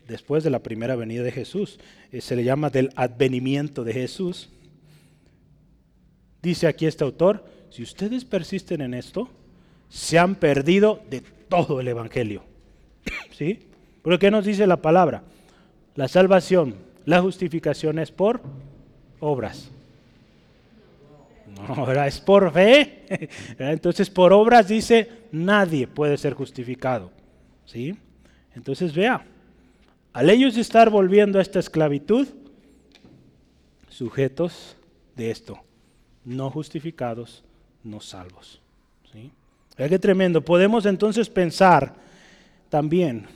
Speaker 1: después de la primera venida de Jesús. Eh, se le llama del advenimiento de Jesús. Dice aquí este autor, si ustedes persisten en esto, se han perdido de todo el Evangelio. ¿Sí? Pero ¿qué nos dice la palabra? La salvación, la justificación es por obras. No, es por fe. Entonces, por obras dice, nadie puede ser justificado. ¿Sí? Entonces, vea, al ellos estar volviendo a esta esclavitud, sujetos de esto, no justificados, no salvos. ¿Sí? qué tremendo. Podemos entonces pensar también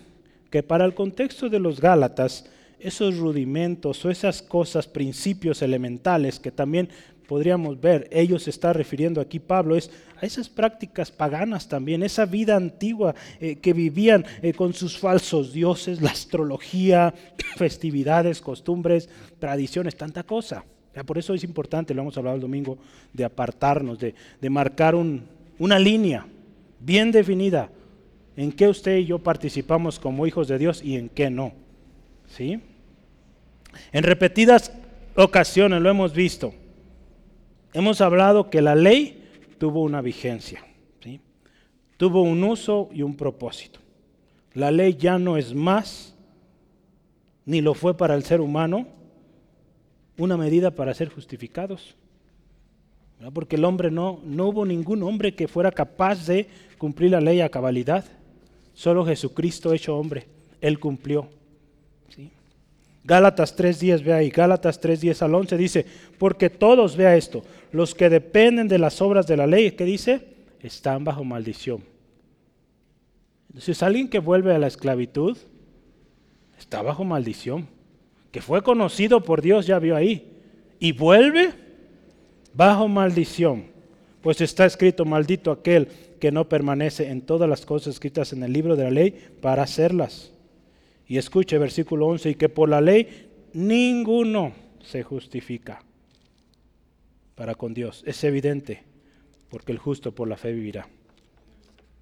Speaker 1: que para el contexto de los Gálatas, esos rudimentos o esas cosas, principios elementales que también podríamos ver, ellos se está refiriendo aquí Pablo, es a esas prácticas paganas también, esa vida antigua eh, que vivían eh, con sus falsos dioses, la astrología, festividades, costumbres, tradiciones, tanta cosa. por eso es importante, lo hemos hablado el domingo, de apartarnos, de, marcar una línea bien definida en qué usted y yo participamos como hijos de Dios y en qué no. ¿Sí? En repetidas ocasiones lo hemos visto. Hemos hablado que la ley tuvo una vigencia, ¿sí? tuvo un uso y un propósito. La ley ya no es más, ni lo fue para el ser humano, una medida para ser justificados. Porque el hombre no, no hubo ningún hombre que fuera capaz de cumplir la ley a cabalidad. Solo Jesucristo hecho hombre, Él cumplió. Gálatas 3.10, ve ahí, Gálatas 3.10 al 11 dice, porque todos, vea esto, los que dependen de las obras de la ley, ¿qué dice? Están bajo maldición. Entonces, alguien que vuelve a la esclavitud está bajo maldición. Que fue conocido por Dios, ya vio ahí. Y vuelve bajo maldición. Pues está escrito, maldito aquel que no permanece en todas las cosas escritas en el libro de la ley para hacerlas. Y escuche versículo 11, y que por la ley ninguno se justifica para con Dios. Es evidente, porque el justo por la fe vivirá.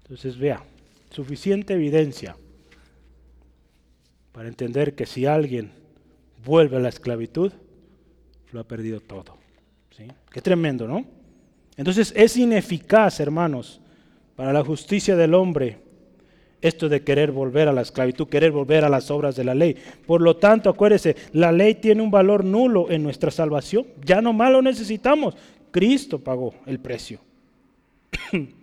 Speaker 1: Entonces vea, suficiente evidencia para entender que si alguien vuelve a la esclavitud, lo ha perdido todo. ¿Sí? Qué tremendo, ¿no? Entonces es ineficaz, hermanos, para la justicia del hombre esto de querer volver a la esclavitud, querer volver a las obras de la ley. Por lo tanto, acuérdese, la ley tiene un valor nulo en nuestra salvación. Ya no más lo necesitamos. Cristo pagó el precio.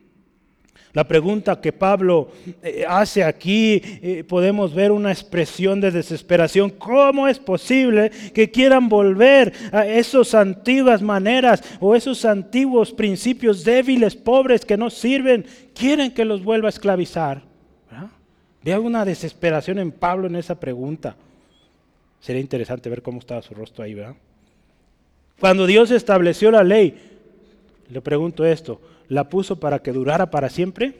Speaker 1: La pregunta que Pablo eh, hace aquí, eh, podemos ver una expresión de desesperación. ¿Cómo es posible que quieran volver a esas antiguas maneras o esos antiguos principios débiles, pobres, que no sirven? Quieren que los vuelva a esclavizar. Vea una desesperación en Pablo en esa pregunta. Sería interesante ver cómo estaba su rostro ahí, ¿verdad? Cuando Dios estableció la ley, le pregunto esto, ¿la puso para que durara para siempre?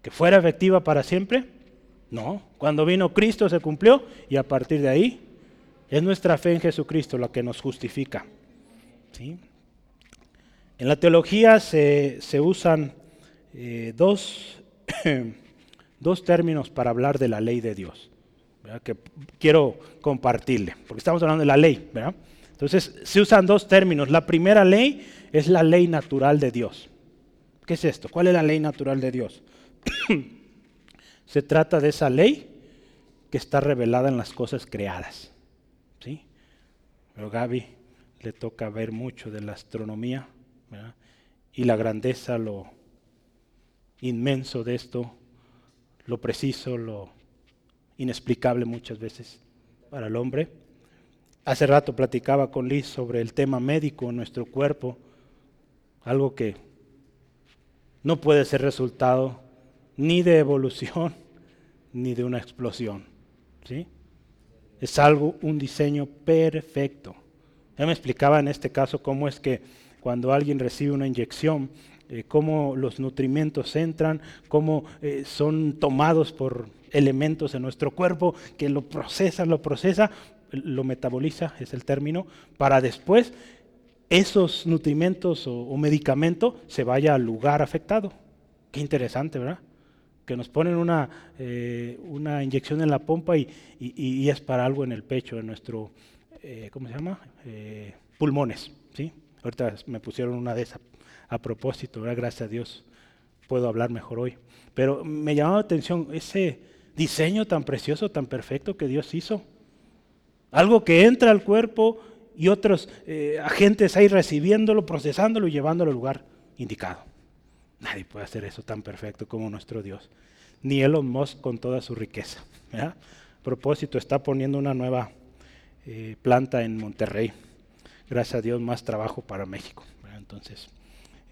Speaker 1: ¿Que fuera efectiva para siempre? No, cuando vino Cristo se cumplió y a partir de ahí es nuestra fe en Jesucristo la que nos justifica. ¿Sí? En la teología se, usan eh, dos dos términos para hablar de la ley de Dios, que quiero compartirle, porque estamos hablando de la ley. Entonces, se usan dos términos. La primera ley es la ley natural de Dios. ¿Qué es esto? ¿Cuál es la ley natural de Dios? Se trata de esa ley que está revelada en las cosas creadas. ¿sí? Pero Gaby le toca ver mucho de la astronomía y la grandeza, lo inmenso de esto, lo preciso, lo inexplicable muchas veces para el hombre. Hace rato platicaba con Liz sobre el tema médico en nuestro cuerpo, algo que no puede ser resultado ni de evolución ni de una explosión. ¿sí? Es algo, un diseño perfecto. Ya me explicaba en este caso cómo es que cuando alguien recibe una inyección, eh, cómo los nutrimentos entran, cómo eh, son tomados por elementos en nuestro cuerpo que lo procesa, lo procesa, lo metaboliza, es el término, para después esos nutrimentos o, medicamento se vaya al lugar afectado. Qué interesante, ¿verdad? Que nos ponen una, eh, una inyección en la pompa y, es para algo en el pecho, en nuestro, ¿cómo se llama? pulmones, ¿sí? Ahorita me pusieron una de esas a propósito, gracias a Dios puedo hablar mejor hoy. Pero me llamaba la atención ese diseño tan precioso, tan perfecto que Dios hizo. Algo que entra al cuerpo y otros eh, agentes ahí recibiéndolo, procesándolo y llevándolo al lugar indicado. Nadie puede hacer eso tan perfecto como nuestro Dios. Ni Elon Musk con toda su riqueza. A propósito, está poniendo una nueva eh, planta en Monterrey gracias a Dios, más trabajo para México. Entonces,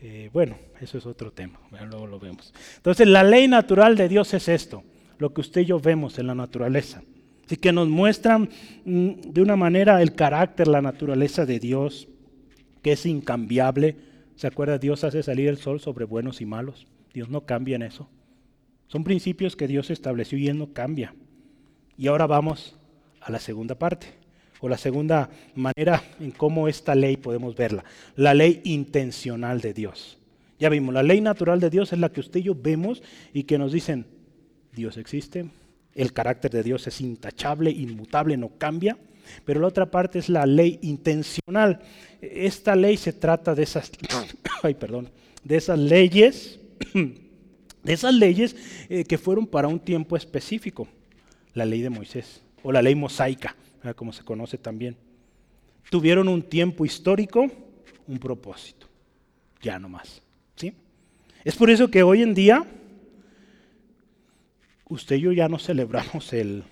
Speaker 1: eh, bueno, eso es otro tema, luego lo vemos. Entonces, la ley natural de Dios es esto, lo que usted y yo vemos en la naturaleza. Así que nos muestran mm, de una manera el carácter, la naturaleza de Dios, que es incambiable. ¿Se acuerda? Dios hace salir el sol sobre buenos y malos. Dios no cambia en eso. Son principios que Dios estableció y Él no cambia. Y ahora vamos a la segunda parte o la segunda manera en cómo esta ley podemos verla, la ley intencional de Dios. Ya vimos, la ley natural de Dios es la que usted y yo vemos y que nos dicen, Dios existe, el carácter de Dios es intachable, inmutable, no cambia. Pero la otra parte es la ley intencional. Esta ley se trata de esas, ay, perdón, de esas leyes, de esas leyes eh, que fueron para un tiempo específico. La ley de Moisés o la ley mosaica como se conoce también. Tuvieron un tiempo histórico, un propósito, ya no más. ¿sí? Es por eso que hoy en día, usted y yo ya no celebramos el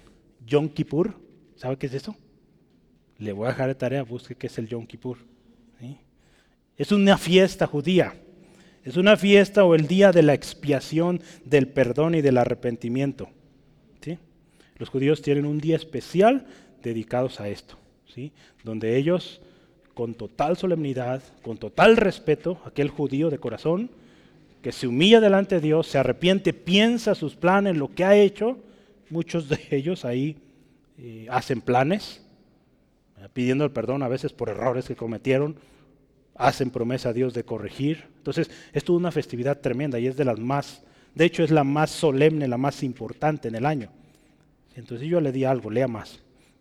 Speaker 1: Yom Kippur. ¿Sabe qué es eso? Le voy a dejar de tarea, busque qué es el Yom Kippur. Es una fiesta judía. Es una fiesta o el día de la expiación, del perdón y del arrepentimiento. ¿sí? Los judíos tienen un día especial dedicados a esto, ¿sí? donde ellos, con total solemnidad, con total respeto, aquel judío de corazón, que se humilla delante de Dios, se arrepiente, piensa sus planes, lo que ha hecho, muchos de ellos ahí eh, hacen planes, pidiendo el perdón a veces por errores que cometieron, hacen promesa a Dios de corregir. Entonces, es toda una festividad tremenda y es de las más, de hecho es la más solemne, la más importante en el año. Entonces yo le di algo, lea más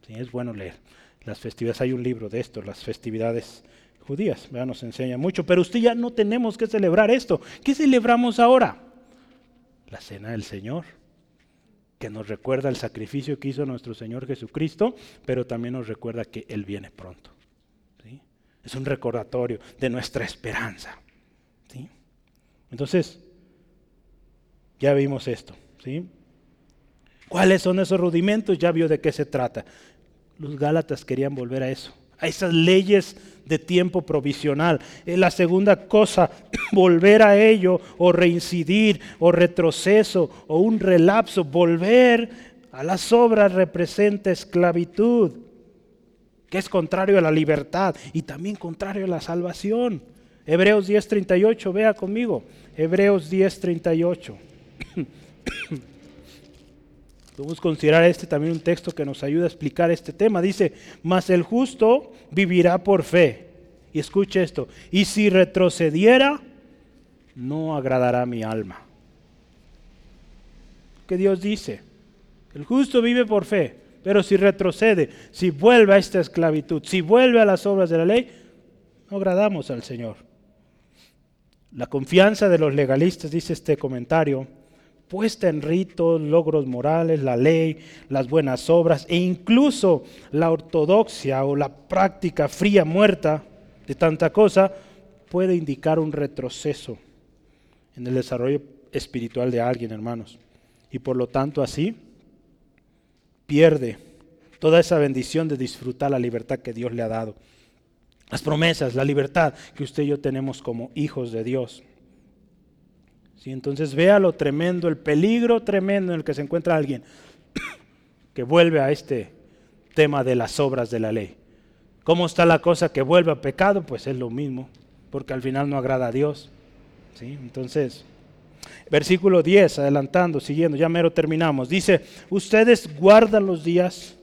Speaker 1: es bueno leer. Las festividades, hay un libro de esto, las festividades judías, nos enseña mucho, pero usted ya no tenemos que celebrar esto. ¿Qué celebramos ahora? La cena del Señor, que nos recuerda el sacrificio que hizo nuestro Señor Jesucristo, pero también nos recuerda que Él viene pronto. Es un recordatorio de nuestra esperanza. Entonces, ya vimos esto. ¿sí? ¿Cuáles son esos rudimentos? Ya vio de qué se trata. Los Gálatas querían volver a eso, a esas leyes de tiempo provisional. La segunda cosa, volver a ello o reincidir o retroceso o un relapso, volver a las obras representa esclavitud, que es contrario a la libertad y también contrario a la salvación. Hebreos 10:38, vea conmigo. Hebreos 10:38. Podemos considerar este también un texto que nos ayuda a explicar este tema. Dice, mas el justo vivirá por fe. Y escuche esto, y si retrocediera, no agradará mi alma. ¿Qué Dios dice? El justo vive por fe, pero si retrocede, si vuelve a esta esclavitud, si vuelve a las obras de la ley, no agradamos al Señor. La confianza de los legalistas, dice este comentario, puesta en ritos, logros morales, la ley, las buenas obras e incluso la ortodoxia o la práctica fría muerta de tanta cosa, puede indicar un retroceso en el desarrollo espiritual de alguien, hermanos. Y por lo tanto así pierde toda esa bendición de disfrutar la libertad que Dios le ha dado. Las promesas, la libertad que usted y yo tenemos como hijos de Dios. ¿Sí? Entonces vea lo tremendo, el peligro tremendo en el que se encuentra alguien que vuelve a este tema de las obras de la ley. ¿Cómo está la cosa que vuelve a pecado? Pues es lo mismo, porque al final no agrada a Dios. ¿Sí? Entonces, versículo 10, adelantando, siguiendo, ya mero terminamos. Dice, ustedes guardan los días,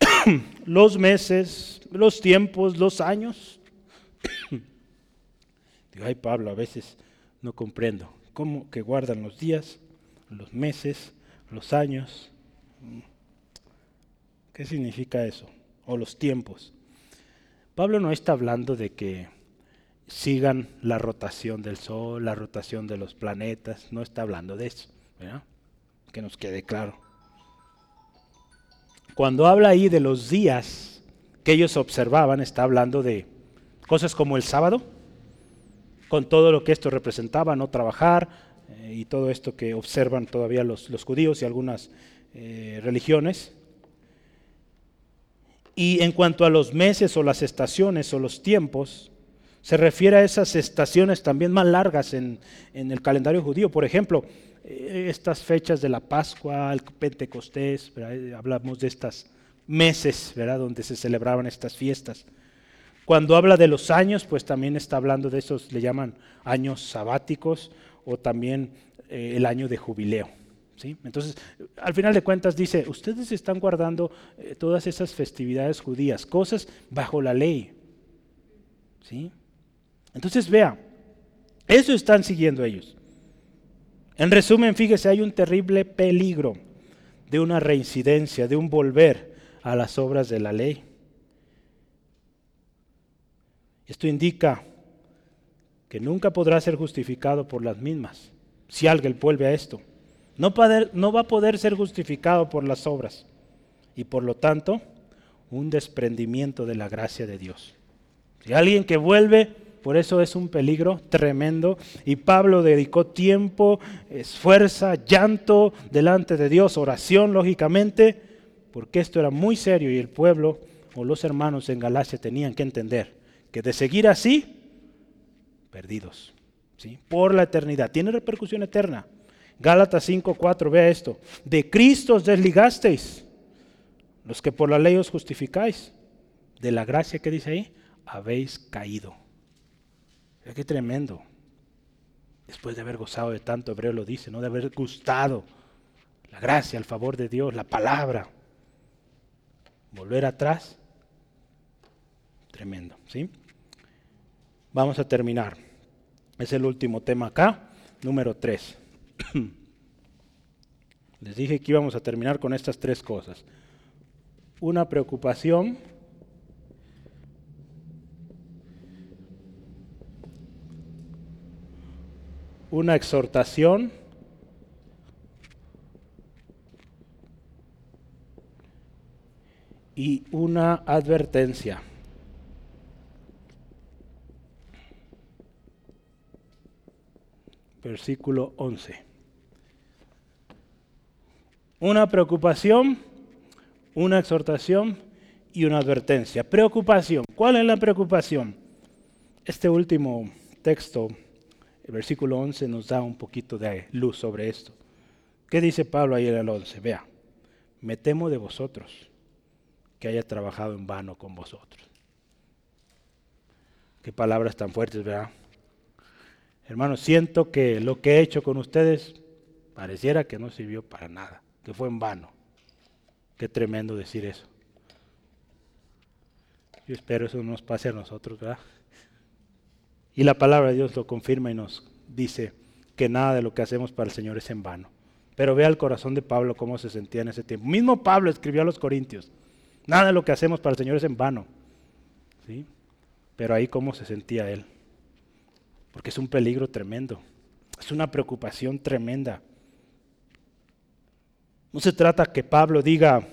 Speaker 1: los meses, los tiempos, los años. Ay Pablo, a veces no comprendo. ¿Cómo que guardan los días, los meses, los años? ¿Qué significa eso? O los tiempos. Pablo no está hablando de que sigan la rotación del Sol, la rotación de los planetas, no está hablando de eso, que nos quede claro. Cuando habla ahí de los días que ellos observaban, está hablando de cosas como el sábado, con todo lo que esto representaba, no trabajar eh, y todo esto que observan todavía los, judíos y algunas eh, religiones. Y en cuanto a los meses o las estaciones o los tiempos, se refiere a esas estaciones también más largas en, el calendario judío. Por ejemplo, eh, estas fechas de la Pascua, el Pentecostés, hablamos de estos meses ¿verdad? donde se celebraban estas fiestas. Cuando habla de los años, pues también está hablando de esos, le llaman años sabáticos o también eh, el año de jubileo. ¿sí? Entonces, al final de cuentas dice, ustedes están guardando eh, todas esas festividades judías, cosas bajo la ley. ¿sí? Entonces, vea, eso están siguiendo ellos. En resumen, fíjese, hay un terrible peligro de una reincidencia, de un volver a las obras de la ley. Esto indica que nunca podrá ser justificado por las mismas, si alguien vuelve a esto. No, va a poder ser justificado por las obras y por lo tanto un desprendimiento de la gracia de Dios. Si alguien que vuelve, por eso es un peligro tremendo. Y Pablo dedicó tiempo, esfuerzo, llanto delante de Dios, oración, lógicamente, porque esto era muy serio y el pueblo o los hermanos en Galacia tenían que entender que de seguir así, perdidos, ¿sí? por la eternidad. Tiene repercusión eterna. Gálatas 5:4, vea esto. De Cristo os desligasteis, los que por la ley os justificáis. De la gracia que dice ahí, habéis caído. Qué tremendo. Después de haber gozado de tanto, Hebreo lo dice, ¿no? De haber gustado la gracia, el favor de Dios, la palabra. Volver atrás Tremendo, ¿sí? Vamos a terminar. Es el último tema acá, número 3. Les dije que íbamos a terminar con estas tres cosas. Una preocupación, una exhortación, y una advertencia. Versículo 11. Una preocupación, una exhortación y una advertencia. Preocupación. ¿Cuál es la preocupación? Este último texto, el versículo 11, nos da un poquito de luz sobre esto. ¿Qué dice Pablo ahí en el 11? Vea, me temo de vosotros que haya trabajado en vano con vosotros. Qué palabras tan fuertes, ¿verdad? Hermanos, siento que lo que he hecho con ustedes pareciera que no sirvió para nada, que fue en vano. Qué tremendo decir eso. Yo espero eso no nos pase a nosotros, ¿verdad? Y la palabra de Dios lo confirma y nos dice que nada de lo que hacemos para el Señor es en vano. Pero vea el corazón de Pablo cómo se sentía en ese tiempo. Mismo Pablo escribió a los Corintios, nada de lo que hacemos para el Señor es en vano. ¿Sí? Pero ahí cómo se sentía él porque es un peligro tremendo, es una preocupación tremenda. No se trata que Pablo diga,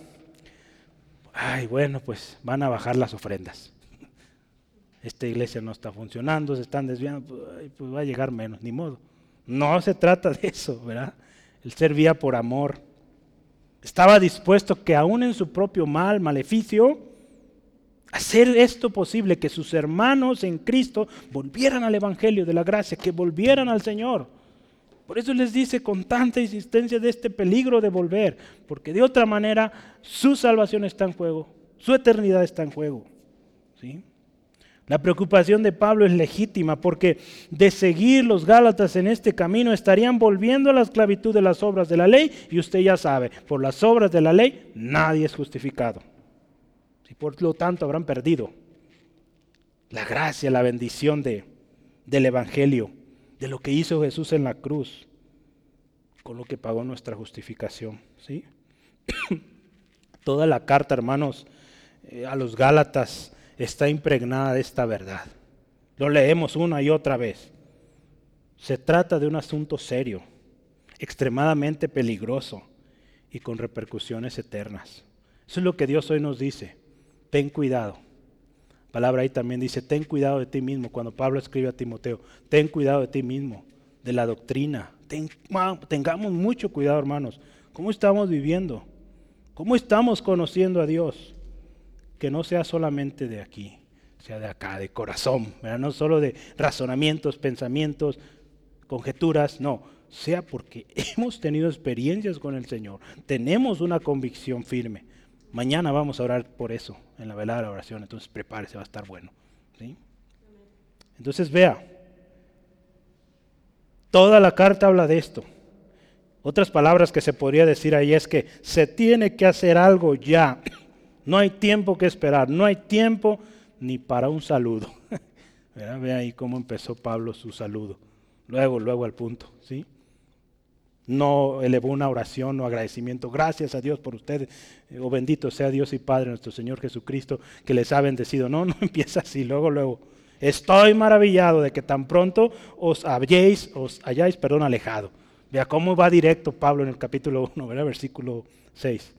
Speaker 1: ay, bueno, pues van a bajar las ofrendas. Esta iglesia no está funcionando, se están desviando, pues, pues va a llegar menos, ni modo. No se trata de eso, ¿verdad? Él servía por amor. Estaba dispuesto que aún en su propio mal, maleficio, hacer esto posible, que sus hermanos en Cristo volvieran al Evangelio de la gracia, que volvieran al Señor. Por eso les dice con tanta insistencia de este peligro de volver, porque de otra manera su salvación está en juego, su eternidad está en juego. ¿sí? La preocupación de Pablo es legítima porque de seguir los Gálatas en este camino estarían volviendo a la esclavitud de las obras de la ley y usted ya sabe, por las obras de la ley nadie es justificado. Y por lo tanto habrán perdido la gracia, la bendición de, del Evangelio de lo que hizo Jesús en la cruz, con lo que pagó nuestra justificación. ¿sí? Toda la carta, hermanos, eh, a los Gálatas está impregnada de esta verdad. Lo leemos una y otra vez. Se trata de un asunto serio, extremadamente peligroso y con repercusiones eternas. Eso es lo que Dios hoy nos dice. Ten cuidado palabra ahí también dice, ten cuidado de ti mismo. Cuando Pablo escribe a Timoteo, ten cuidado de ti mismo, de la doctrina. tengamos mucho cuidado, hermanos. ¿Cómo estamos viviendo? ¿Cómo estamos conociendo a Dios? Que no sea solamente de aquí, sea de acá, de corazón, no solo de razonamientos, pensamientos, conjeturas, no, sea porque hemos tenido experiencias con el Señor, tenemos una convicción firme. Mañana vamos a orar por eso, en la velada de la oración, entonces prepárese, va a estar bueno. Entonces vea, toda la carta habla de esto. Otras palabras que se podría decir ahí es que se tiene que hacer algo ya. No hay tiempo que esperar, no hay tiempo ni para un saludo. Vea ahí cómo empezó Pablo su saludo. Luego, luego al punto, ¿sí? No elevó una oración o agradecimiento. Gracias a Dios por ustedes. Eh, o bendito sea Dios y Padre nuestro Señor Jesucristo que les ha bendecido. No, no empieza así. Luego, luego. Estoy maravillado de que tan pronto os hayáis, os hayáis, perdón, alejado. Vea cómo va directo Pablo en el capítulo 1, ¿verdad? versículo 6.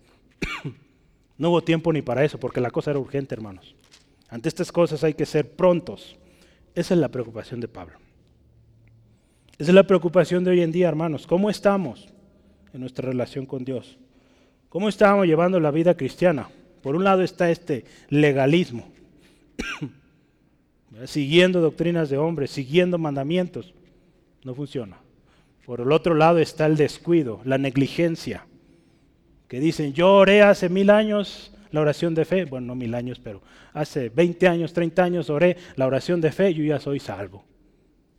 Speaker 1: no hubo tiempo ni para eso, porque la cosa era urgente, hermanos. Ante estas cosas hay que ser prontos. Esa es la preocupación de Pablo. Esa es la preocupación de hoy en día, hermanos. ¿Cómo estamos en nuestra relación con Dios? ¿Cómo estamos llevando la vida cristiana? Por un lado está este legalismo, siguiendo doctrinas de hombres, siguiendo mandamientos. No funciona. Por el otro lado está el descuido, la negligencia, que dicen, yo oré hace mil años la oración de fe, bueno, no mil años, pero hace 20 años, 30 años oré la oración de fe, yo ya soy salvo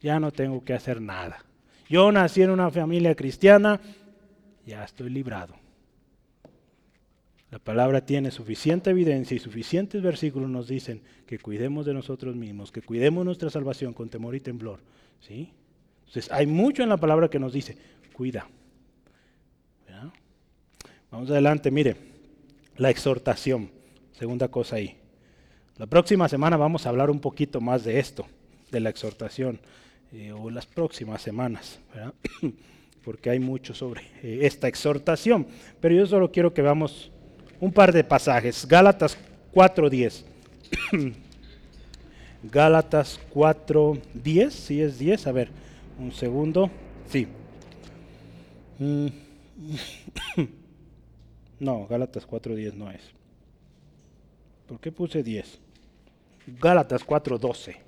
Speaker 1: ya no tengo que hacer nada. Yo nací en una familia cristiana, ya estoy librado. La palabra tiene suficiente evidencia y suficientes versículos nos dicen que cuidemos de nosotros mismos, que cuidemos nuestra salvación con temor y temblor. ¿sí? Entonces, hay mucho en la palabra que nos dice, cuida. Vamos adelante, mire, la exhortación, segunda cosa ahí. La próxima semana vamos a hablar un poquito más de esto, de la exhortación. Eh, o las próximas semanas, porque hay mucho sobre eh, esta exhortación. Pero yo solo quiero que veamos un par de pasajes. Gálatas 4.10. Gálatas 4.10, si es 10, a ver, un segundo. Sí. Mm. No, Gálatas 4.10 no es. ¿Por qué puse 10? Gálatas 4.12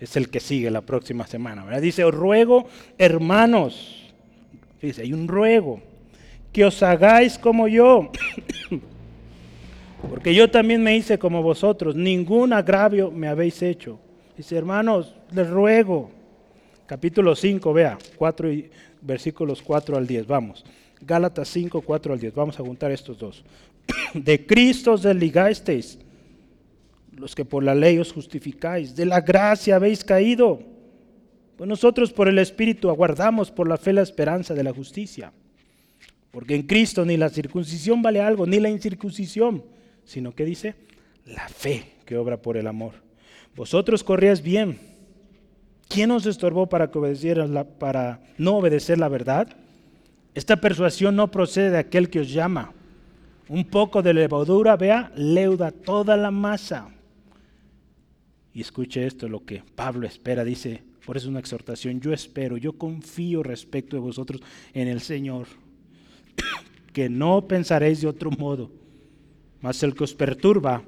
Speaker 1: es el que sigue la próxima semana. ¿verdad? Dice, os ruego, hermanos, dice, hay un ruego, que os hagáis como yo, porque yo también me hice como vosotros, ningún agravio me habéis hecho. Dice, hermanos, les ruego, capítulo 5, vea, 4 y, versículos 4 al 10, vamos. Gálatas 5, 4 al 10, vamos a juntar estos dos. De Cristo os desligasteis los que por la ley os justificáis, de la gracia habéis caído. Pues nosotros por el Espíritu aguardamos por la fe la esperanza de la justicia. Porque en Cristo ni la circuncisión vale algo, ni la incircuncisión, sino que dice la fe que obra por el amor. Vosotros corríais bien. ¿Quién os estorbó para que obedecieran la, para no obedecer la verdad? Esta persuasión no procede de aquel que os llama. Un poco de levadura, vea, leuda toda la masa. Y escuche esto, lo que Pablo espera, dice, por eso es una exhortación, yo espero, yo confío respecto de vosotros en el Señor, que no pensaréis de otro modo, mas el que os perturba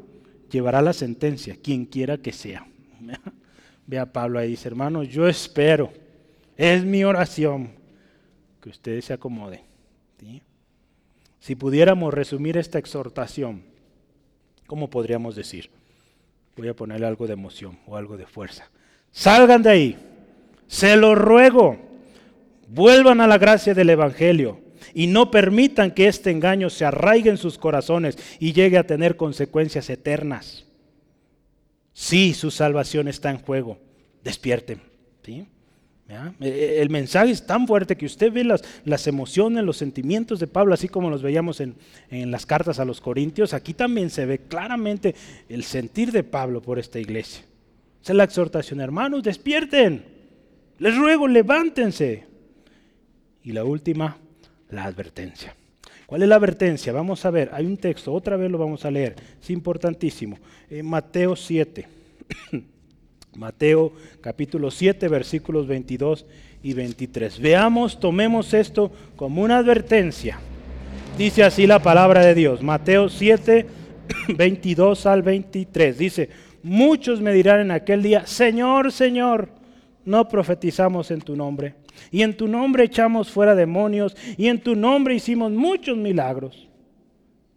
Speaker 1: llevará la sentencia, quien quiera que sea. Vea Pablo ahí, dice, hermanos, yo espero, es mi oración, que ustedes se acomoden. Si pudiéramos resumir esta exhortación, ¿cómo podríamos decir? Voy a ponerle algo de emoción o algo de fuerza. Salgan de ahí, se lo ruego, vuelvan a la gracia del Evangelio y no permitan que este engaño se arraigue en sus corazones y llegue a tener consecuencias eternas. Sí, su salvación está en juego. Despierten. ¿sí? E, e, el mensaje es tan fuerte que usted ve las, las, emociones, los sentimientos de Pablo, así como los veíamos en, en las cartas a los Corintios. Aquí también se ve claramente el sentir de Pablo por esta iglesia. Esa es la exhortación, hermanos, despierten. Les ruego, levántense. Y la última, la advertencia. ¿Cuál es la advertencia? Vamos a ver, hay un texto, otra vez lo vamos a leer, es importantísimo. En Mateo 7. Mateo capítulo 7, versículos 22 y 23. Veamos, tomemos esto como una advertencia. Dice así la palabra de Dios. Mateo 7, 22 al 23. Dice, muchos me dirán en aquel día, Señor, Señor, no profetizamos en tu nombre. Y en tu nombre echamos fuera demonios. Y en tu nombre hicimos muchos milagros.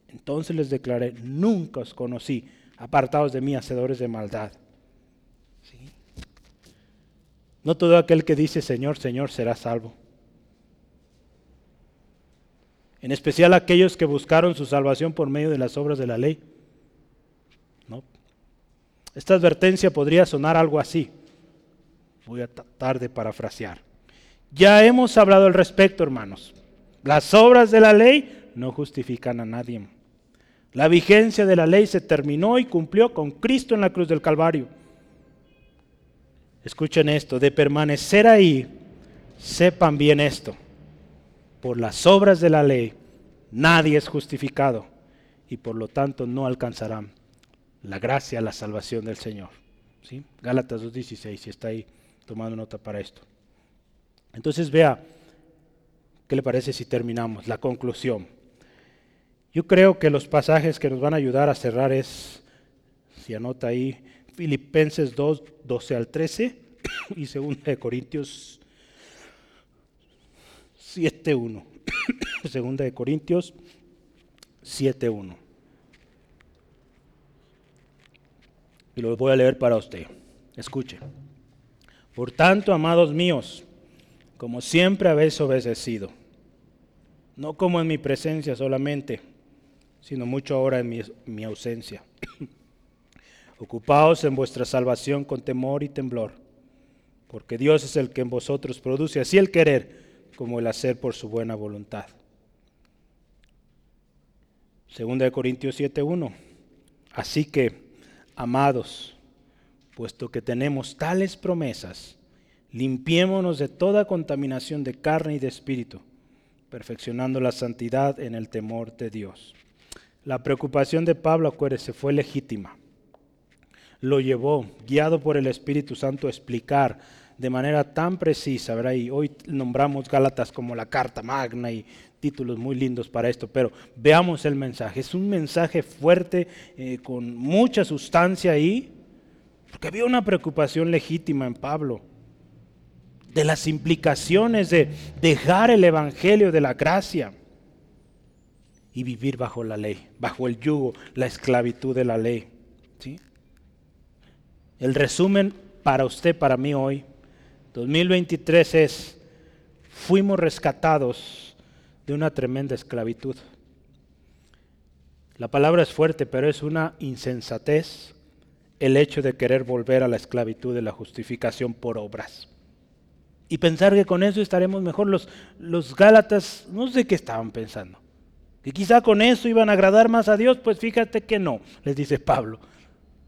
Speaker 1: Entonces les declaré, nunca os conocí, apartados de mí, hacedores de maldad. No todo aquel que dice Señor, Señor será salvo. En especial aquellos que buscaron su salvación por medio de las obras de la ley. ¿No? Esta advertencia podría sonar algo así. Voy a tratar de parafrasear. Ya hemos hablado al respecto, hermanos. Las obras de la ley no justifican a nadie. La vigencia de la ley se terminó y cumplió con Cristo en la cruz del Calvario. Escuchen esto, de permanecer ahí, sepan bien esto. Por las obras de la ley, nadie es justificado y por lo tanto no alcanzarán la gracia, la salvación del Señor. ¿Sí? Gálatas 2.16, si está ahí tomando nota para esto. Entonces vea, ¿qué le parece si terminamos? La conclusión. Yo creo que los pasajes que nos van a ayudar a cerrar es, si anota ahí, Filipenses 2, 12 al 13 y 2 de Corintios 7, 1. Segunda de Corintios 7, 1. Y lo voy a leer para usted. Escuche. Por tanto, amados míos, como siempre habéis obedecido, no como en mi presencia solamente, sino mucho ahora en mi, mi ausencia. Ocupaos en vuestra salvación con temor y temblor, porque Dios es el que en vosotros produce así el querer como el hacer por su buena voluntad. Segunda de Corintios 7:1. Así que, amados, puesto que tenemos tales promesas, limpiémonos de toda contaminación de carne y de espíritu, perfeccionando la santidad en el temor de Dios. La preocupación de Pablo, acuérdese, fue legítima lo llevó, guiado por el Espíritu Santo, a explicar de manera tan precisa, hoy nombramos Gálatas como la carta magna y títulos muy lindos para esto, pero veamos el mensaje. Es un mensaje fuerte, eh, con mucha sustancia ahí, porque había una preocupación legítima en Pablo de las implicaciones de dejar el Evangelio de la gracia y vivir bajo la ley, bajo el yugo, la esclavitud de la ley. El resumen para usted, para mí hoy, 2023 es, fuimos rescatados de una tremenda esclavitud. La palabra es fuerte, pero es una insensatez el hecho de querer volver a la esclavitud de la justificación por obras. Y pensar que con eso estaremos mejor. Los, los Gálatas, no sé qué estaban pensando. Que quizá con eso iban a agradar más a Dios, pues fíjate que no, les dice Pablo.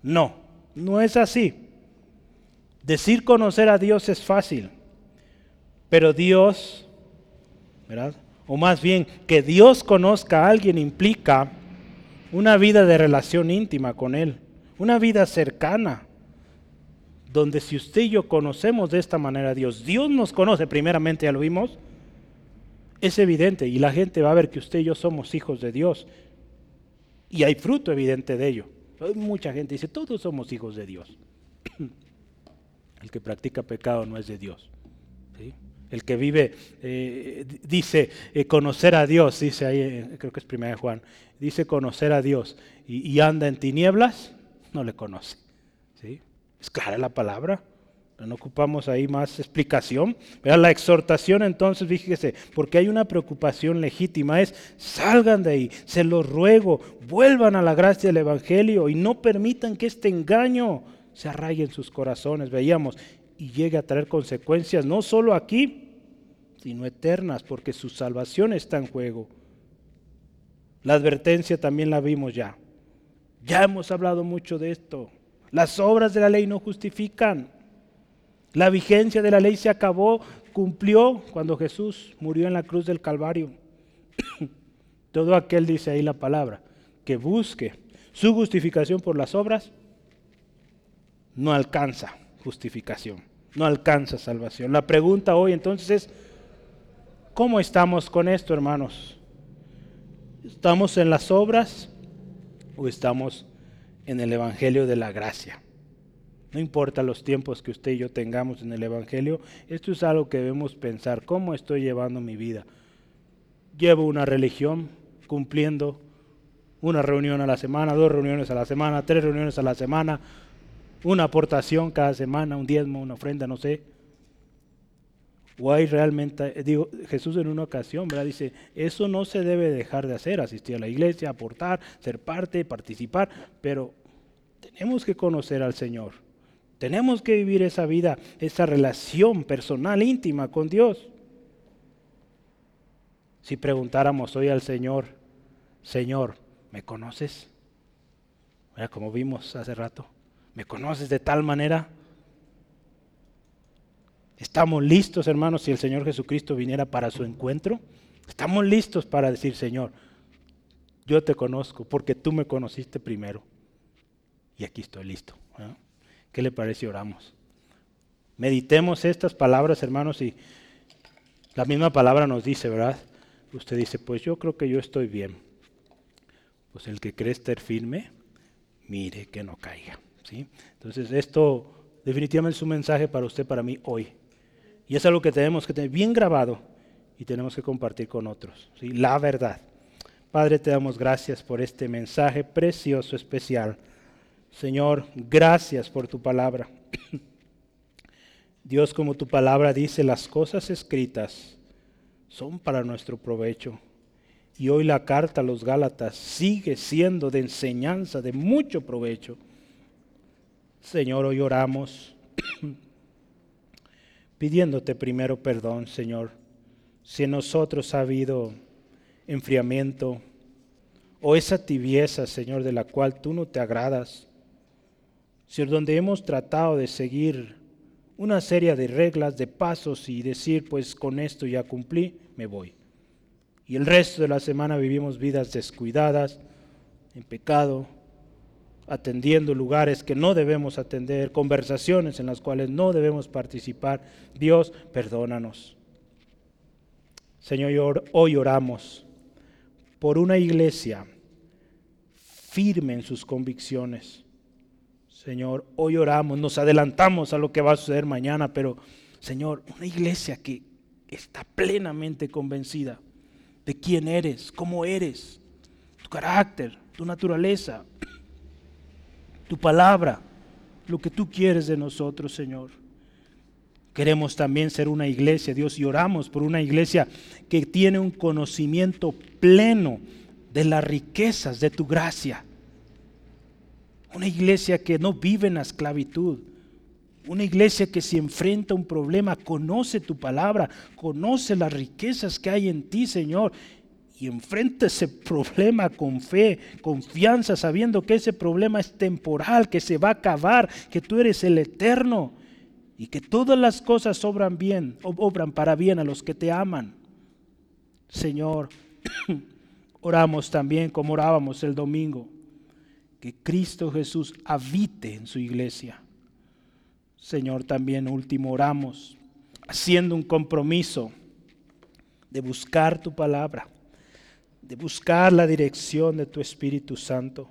Speaker 1: No, no es así. Decir conocer a Dios es fácil, pero Dios, ¿verdad? O más bien, que Dios conozca a alguien implica una vida de relación íntima con Él, una vida cercana, donde si usted y yo conocemos de esta manera a Dios, Dios nos conoce primeramente, ya lo vimos, es evidente y la gente va a ver que usted y yo somos hijos de Dios. Y hay fruto evidente de ello. Mucha gente dice, todos somos hijos de Dios. El que practica pecado no es de Dios. El que vive, eh, dice eh, conocer a Dios, dice ahí, eh, creo que es primera de Juan, dice conocer a Dios y, anda en tinieblas, no le conoce. ¿sí? Es clara la palabra. No ocupamos ahí más explicación. La exhortación entonces, fíjese, porque hay una preocupación legítima, es salgan de ahí, se los ruego, vuelvan a la gracia del Evangelio y no permitan que este engaño se arraigue en sus corazones, veíamos, y llegue a traer consecuencias no solo aquí, sino eternas, porque su salvación está en juego. La advertencia también la vimos ya. Ya hemos hablado mucho de esto. Las obras de la ley no justifican. La vigencia de la ley se acabó, cumplió cuando Jesús murió en la cruz del Calvario. Todo aquel dice ahí la palabra, que busque su justificación por las obras, no alcanza justificación, no alcanza salvación. La pregunta hoy entonces es, ¿cómo estamos con esto, hermanos? ¿Estamos en las obras o estamos en el Evangelio de la gracia? No importa los tiempos que usted y yo tengamos en el Evangelio, esto es algo que debemos pensar. ¿Cómo estoy llevando mi vida? Llevo una religión cumpliendo una reunión a la semana, dos reuniones a la semana, tres reuniones a la semana, una aportación cada semana, un diezmo, una ofrenda, no sé. O hay realmente, digo, Jesús en una ocasión, ¿verdad? Dice, eso no se debe dejar de hacer, asistir a la iglesia, aportar, ser parte, participar, pero tenemos que conocer al Señor. Tenemos que vivir esa vida, esa relación personal, íntima con Dios. Si preguntáramos hoy al Señor, Señor, ¿me conoces? como vimos hace rato, ¿me conoces de tal manera? ¿Estamos listos, hermanos, si el Señor Jesucristo viniera para su encuentro? Estamos listos para decir, Señor, yo te conozco porque tú me conociste primero. Y aquí estoy listo. ¿Qué le parece? Oramos. Meditemos estas palabras, hermanos, y la misma palabra nos dice, ¿verdad? Usted dice, pues yo creo que yo estoy bien. Pues el que cree estar firme, mire que no caiga. ¿sí? Entonces esto definitivamente es un mensaje para usted, para mí hoy. Y es algo que tenemos que tener bien grabado y tenemos que compartir con otros. ¿sí? La verdad. Padre, te damos gracias por este mensaje precioso, especial. Señor, gracias por tu palabra. Dios, como tu palabra dice, las cosas escritas son para nuestro provecho. Y hoy la carta a los Gálatas sigue siendo de enseñanza, de mucho provecho. Señor, hoy oramos pidiéndote primero perdón, Señor, si en nosotros ha habido enfriamiento o esa tibieza, Señor, de la cual tú no te agradas. Donde hemos tratado de seguir una serie de reglas, de pasos y decir, pues con esto ya cumplí, me voy. Y el resto de la semana vivimos vidas descuidadas, en pecado, atendiendo lugares que no debemos atender, conversaciones en las cuales no debemos participar. Dios, perdónanos. Señor, hoy oramos por una iglesia firme en sus convicciones Señor, hoy oramos, nos adelantamos a lo que va a suceder mañana, pero Señor, una iglesia que está plenamente convencida de quién eres, cómo eres, tu carácter, tu naturaleza, tu palabra, lo que tú quieres de nosotros, Señor. Queremos también ser una iglesia, Dios, y oramos por una iglesia que tiene un conocimiento pleno de las riquezas de tu gracia una iglesia que no vive en la esclavitud. Una iglesia que si enfrenta un problema conoce tu palabra, conoce las riquezas que hay en ti, Señor, y enfrenta ese problema con fe, confianza, sabiendo que ese problema es temporal, que se va a acabar, que tú eres el eterno y que todas las cosas obran bien, obran para bien a los que te aman. Señor, oramos también como orábamos el domingo, que Cristo Jesús habite en su iglesia. Señor, también último oramos, haciendo un compromiso de buscar tu palabra, de buscar la dirección de tu Espíritu Santo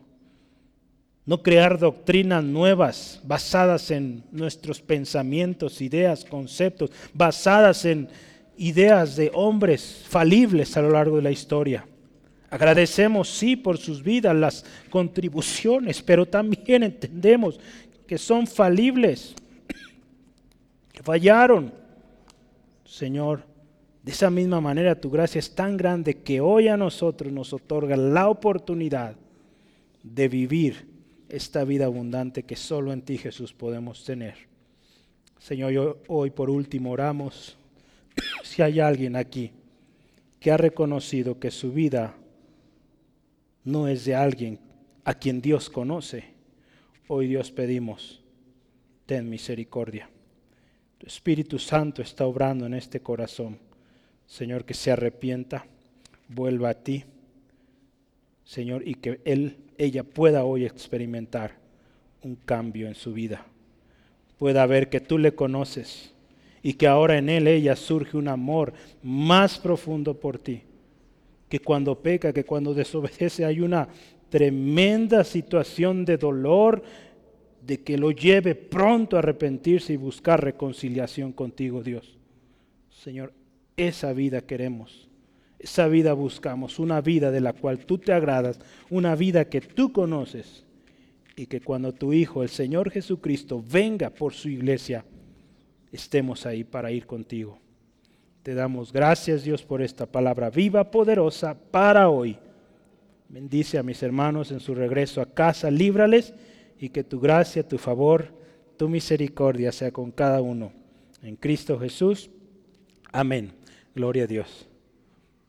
Speaker 1: no crear doctrinas nuevas basadas en nuestros pensamientos, ideas, conceptos, basadas en ideas de hombres falibles a lo largo de la historia. Agradecemos, sí, por sus vidas, las contribuciones, pero también entendemos que son falibles, que fallaron. Señor, de esa misma manera tu gracia es tan grande que hoy a nosotros nos otorga la oportunidad de vivir esta vida abundante que solo en ti Jesús podemos tener. Señor, hoy por último oramos si hay alguien aquí que ha reconocido que su vida no es de alguien a quien Dios conoce, hoy Dios pedimos, ten misericordia. Tu Espíritu Santo está obrando en este corazón. Señor, que se arrepienta, vuelva a ti. Señor, y que Él ella pueda hoy experimentar un cambio en su vida. Pueda ver que tú le conoces y que ahora en él ella surge un amor más profundo por ti. Que cuando peca, que cuando desobedece hay una tremenda situación de dolor, de que lo lleve pronto a arrepentirse y buscar reconciliación contigo, Dios. Señor, esa vida queremos. Esa vida buscamos, una vida de la cual tú te agradas, una vida que tú conoces y que cuando tu Hijo, el Señor Jesucristo, venga por su iglesia, estemos ahí para ir contigo. Te damos gracias Dios por esta palabra viva, poderosa para hoy. Bendice a mis hermanos en su regreso a casa, líbrales y que tu gracia, tu favor, tu misericordia sea con cada uno. En Cristo Jesús. Amén. Gloria a Dios.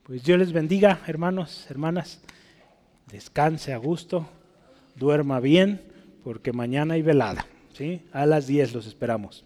Speaker 1: Pues Dios les bendiga, hermanos, hermanas. Descanse a gusto, duerma bien, porque mañana hay velada. ¿sí? A las 10 los esperamos.